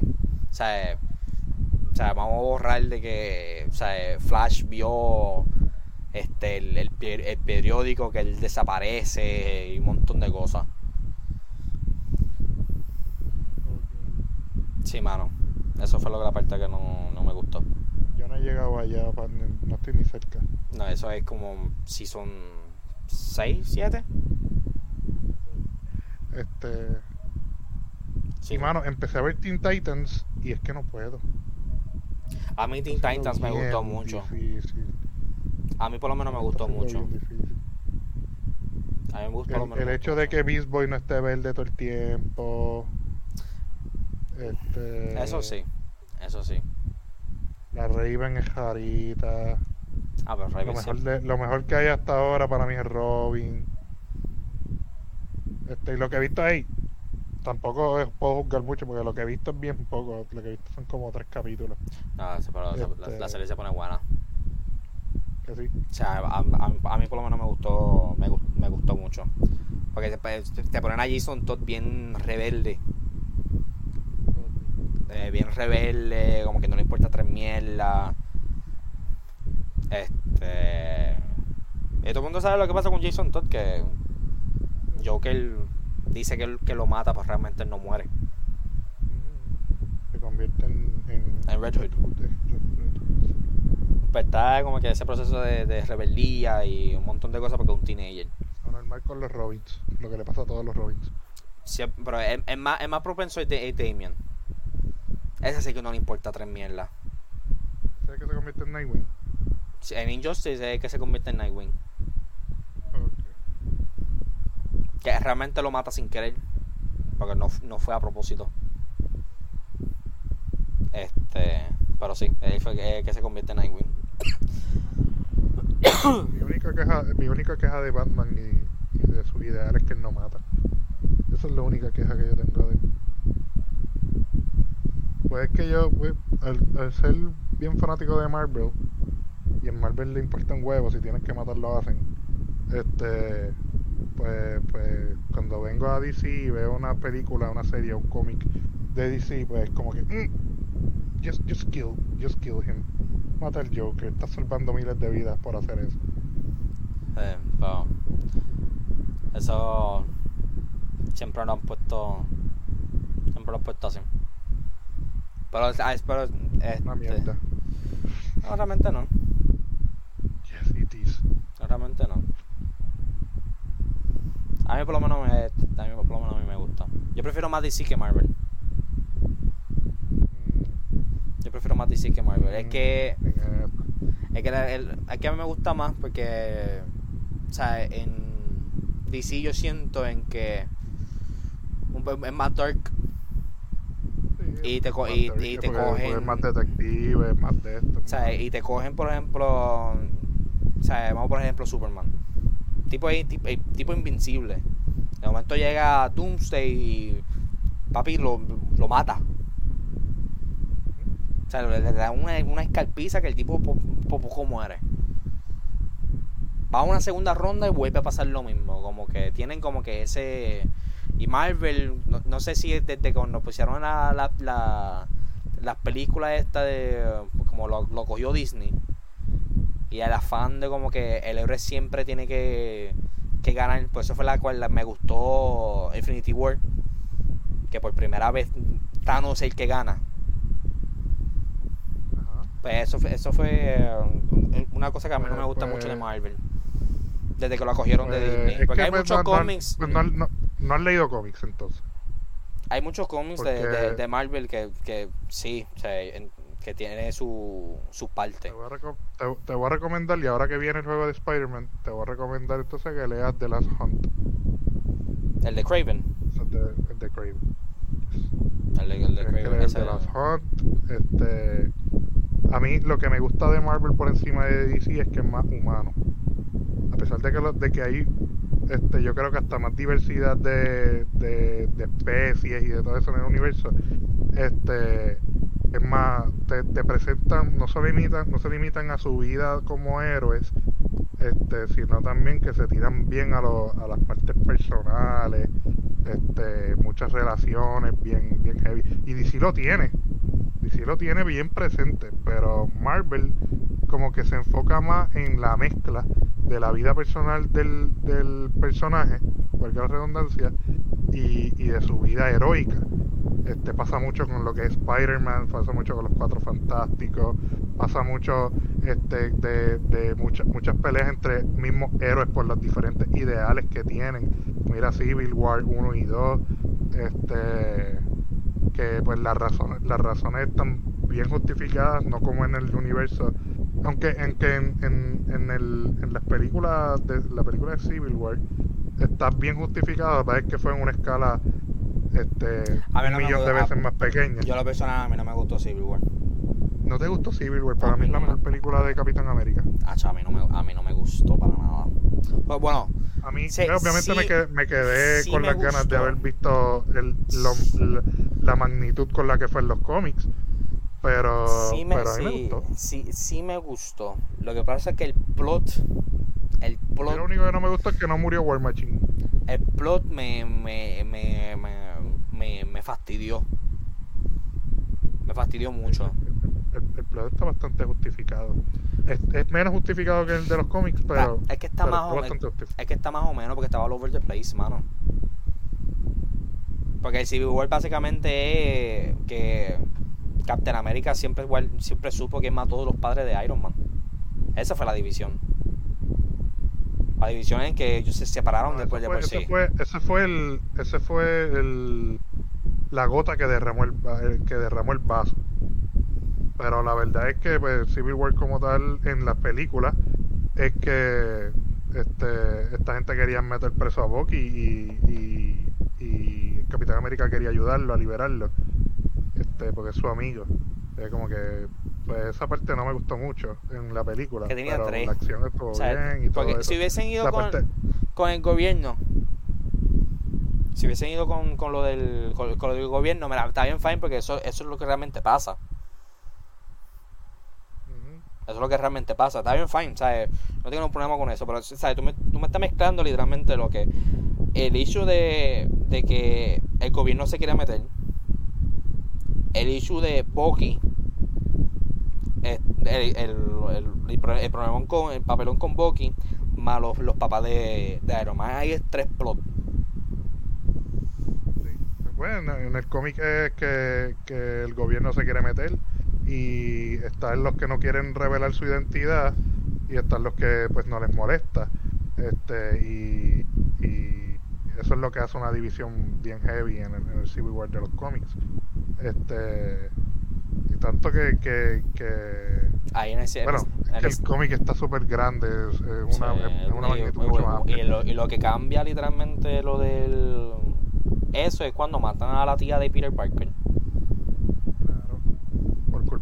O sea, o sea, vamos a borrar de que, o sea, Flash vio este el, el el periódico que él desaparece y un montón de cosas. Sí, mano. Eso fue lo que la parte que no, no me gustó. Yo no he llegado allá, no estoy ni cerca. No, eso es como si son 6, 7. Este, y mano, empecé a ver Teen Titans y es que no puedo. A mí Teen Titans me gustó mucho. difícil. A mí por lo menos me gustó mucho. A mí me gustó lo El, menos. el hecho de que. Beast Boy no esté verde todo el tiempo. Este, Eso sí, eso sí. La Raven es jarita. Ah, pero Lo Raven mejor, sí. de- lo mejor que hay hasta ahora para mí es Robin. Este, y lo que he visto ahí, tampoco es- puedo juzgar mucho porque lo que he visto es bien poco. Lo que he visto son como tres capítulos. No, sí, pero la- la, Este- la serie se pone buena. Que sí. O sea, a, a- a mí por lo menos me gustó, me, me gustó mucho. Porque te, te ponen a Jason Todd bien rebelde. eh, bien rebelde, como que no le importa tres mierdas. Este. Y todo el mundo sabe lo que pasa con Jason Todd, que Joker dice que, que lo mata, pues realmente él no muere. Se convierte en. En, En Red Hood. Pues está como que ese proceso de, de rebeldía y un montón de cosas porque es un teenager. Lo normal con los Robins. Lo que le pasa a todos los Robins. Sí, pero es, es más, es más propenso a Damien. Ese sí que no le importa tres mierdas. ¿Sabes que se convierte en Nightwing? Sí, En Injustice es el que se convierte en Nightwing. Que realmente lo mata sin querer. Porque no, no fue a propósito. Este. Pero sí, él fue el que se convierte en Nightwing. Mi única queja, mi única queja de Batman y, de sus ideales es que él no mata. Esa es la única queja que yo tengo de él. Pues es que yo, pues, al, ser bien fanático de Marvel, y en Marvel le importan huevos, si tienen que matar lo hacen. Este, pues, pues, cuando vengo a DC y veo una película, una serie, un cómic de DC, pues como que, "Mm, just, just kill, just kill him. Mata al Joker, está salvando miles de vidas por hacer eso. Eh, pero eso siempre lo han puesto siempre lo han puesto así pero, ah, es- pero Una este, mierda. no realmente no Yes, it is. no, realmente no a mí por lo menos me, a mí por lo menos a mí me gusta yo prefiero más DC que Marvel Mm, yo prefiero más DC que Marvel es que en eso. Es que, el, es que a mí me gusta más porque, o sea, en, DC yo siento en que es más dark. Sí, Y te co- y- te cogen- Es más detective, es más de esto. O sea, y te cogen, por ejemplo, o sea, vamos por ejemplo Superman. Tipo, ahí, tipo, eh, tipo invincible. De momento llega Doomsday y papi lo, lo mata. O sea, le, da una, una escalpiza que el tipo po- po- poco muere. Va a una segunda ronda y vuelve a pasar lo mismo. Como que tienen como que ese... Y Marvel, no, no sé si es desde cuando pusieron la, la, la- las películas esta de... Como lo, lo cogió Disney. Y el afán de como que el héroe siempre tiene que, que ganar. Pues eso fue la cual me gustó Infinity War. Que por primera vez Thanos es el que gana. Ajá. Pues eso fue, eso fue eh, una cosa que a mí no me Pues- gusta pues- mucho de Marvel. Desde que lo cogieron de Pues, Disney. Porque que, hay pues, muchos no- cómics. pues, no, no- leído cómics entonces. Hay muchos cómics de, de- de Marvel que, que sí, o sea, en- que tiene su, su parte. Te voy, a reco- te, te voy a recomendar, y ahora que viene el juego de Spider-Man, te voy a recomendar entonces que leas The Last Hunt. El de Craven. Es de, Craven. El de, el que leer The Last Hunt. Este, a mí lo que me gusta de Marvel por encima de DC es que es más humano. A pesar de que, lo- de que hay, este, yo creo que hasta más diversidad de, de, de especies y de todo eso en el universo, este, es más, te, te presentan, no se limitan, no se limitan a su vida como héroes, este, sino también que se tiran bien a, lo- a las partes personales, este, muchas relaciones bien, bien heavy. Y DC lo tiene, DC lo tiene bien presente, pero Marvel como que se enfoca más en la mezcla de la vida personal del, del personaje, valga la redundancia, y, y de su vida heroica. Este pasa mucho con lo que es Spider-Man, pasa mucho con los Cuatro Fantásticos, pasa mucho este, de, de muchas muchas peleas entre mismos héroes por los diferentes ideales que tienen. Mira Civil War 1 y 2, este que pues las razones, las razones están bien justificadas, no como en el universo. Aunque en, que en, en, en, el, en las películas de la película de Civil War está bien justificado, parece que fue en una escala este A un millón de veces más pequeña. Yo lo personal a mí no me gustó Civil War. ¿No te gustó Civil War? Para A mí mí es la no. mejor película de Capitán América. Acho, a mí no me, a mí no me gustó para nada. Pues bueno, A mí, Sí, obviamente sí, me quedé, me quedé sí con me las ganas de haber visto el, lo- la, magnitud con la que fue en los cómics. Pero, sí me, pero a mí me sí, gustó. sí, sí me gustó. Lo que pasa es que el plot, el plot Lo único que no me gustó es que no murió War Machine. El plot me, me, me, me, me, me fastidió. Me fastidió mucho. El, el plot está bastante justificado. Es, es menos justificado que el de los cómics, pero. es que está más o justificado. Es que está más o menos porque estaba all over the place, mano. Porque el Civil War básicamente es que Captain America siempre, siempre supo que mató a los padres de Iron Man. Esa fue la división. La división en que ellos se separaron No, después de por ese sí. fue, ese fue el, ese fue el, la gota que derramó el, el que derramó el vaso. Pero la verdad es que pues, Civil War como tal en las películas es que este, esta gente quería meter preso a Bucky y, y, y Capitán América quería ayudarlo a liberarlo, este, porque es su amigo. Es como que pues esa parte no me gustó mucho en la película, Que tenía pero tres. la acción estuvo O sea, bien y todo porque eso. si hubiesen ido La con, parte- con el gobierno, si hubiesen ido con, con lo del con, con lo del gobierno, mira, está bien fine porque eso, eso es lo que realmente pasa. Eso es lo que realmente pasa. Está bien fine, ¿sabes? No tengo un problema con eso. Pero, ¿sabes? Tú me, tú me estás mezclando literalmente lo que. El issue de, de que el gobierno se quiere meter. El issue de Bucky. eh, El, el, el, el, pro- el problemón con el papelón con Bucky. Más los, los papás de, de Iron Man. Ahí es tres plot. Sí. Bueno, en el cómic es que, que el gobierno se quiere meter y están los que no quieren revelar su identidad y están los que pues no les molesta. Este, y eso es lo que hace una división bien heavy en el, en el Civil War de los cómics. Este, y tanto que, que, que Ahí en ese. Bueno, en es que el cómic está súper grande, es, es una, Sí, es una magnitud y- mucho más y, lo, y lo que cambia literalmente lo del. Eso es cuando matan a la tía de Peter Parker.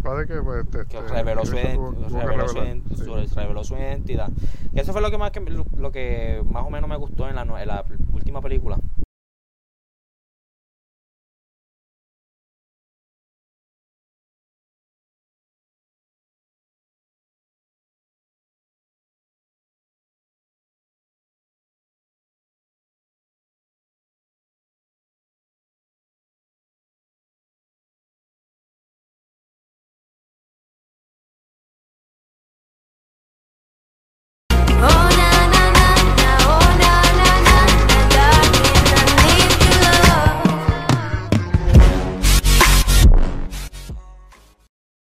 Culpa de que, pues, este, Que este, reveló su, Peter ident- tuvo- tuvo que reveló, su revelar, ident- sí. su- reveló su identidad. Y eso fue lo que más que lo que más o menos me gustó en la, no- en la última película.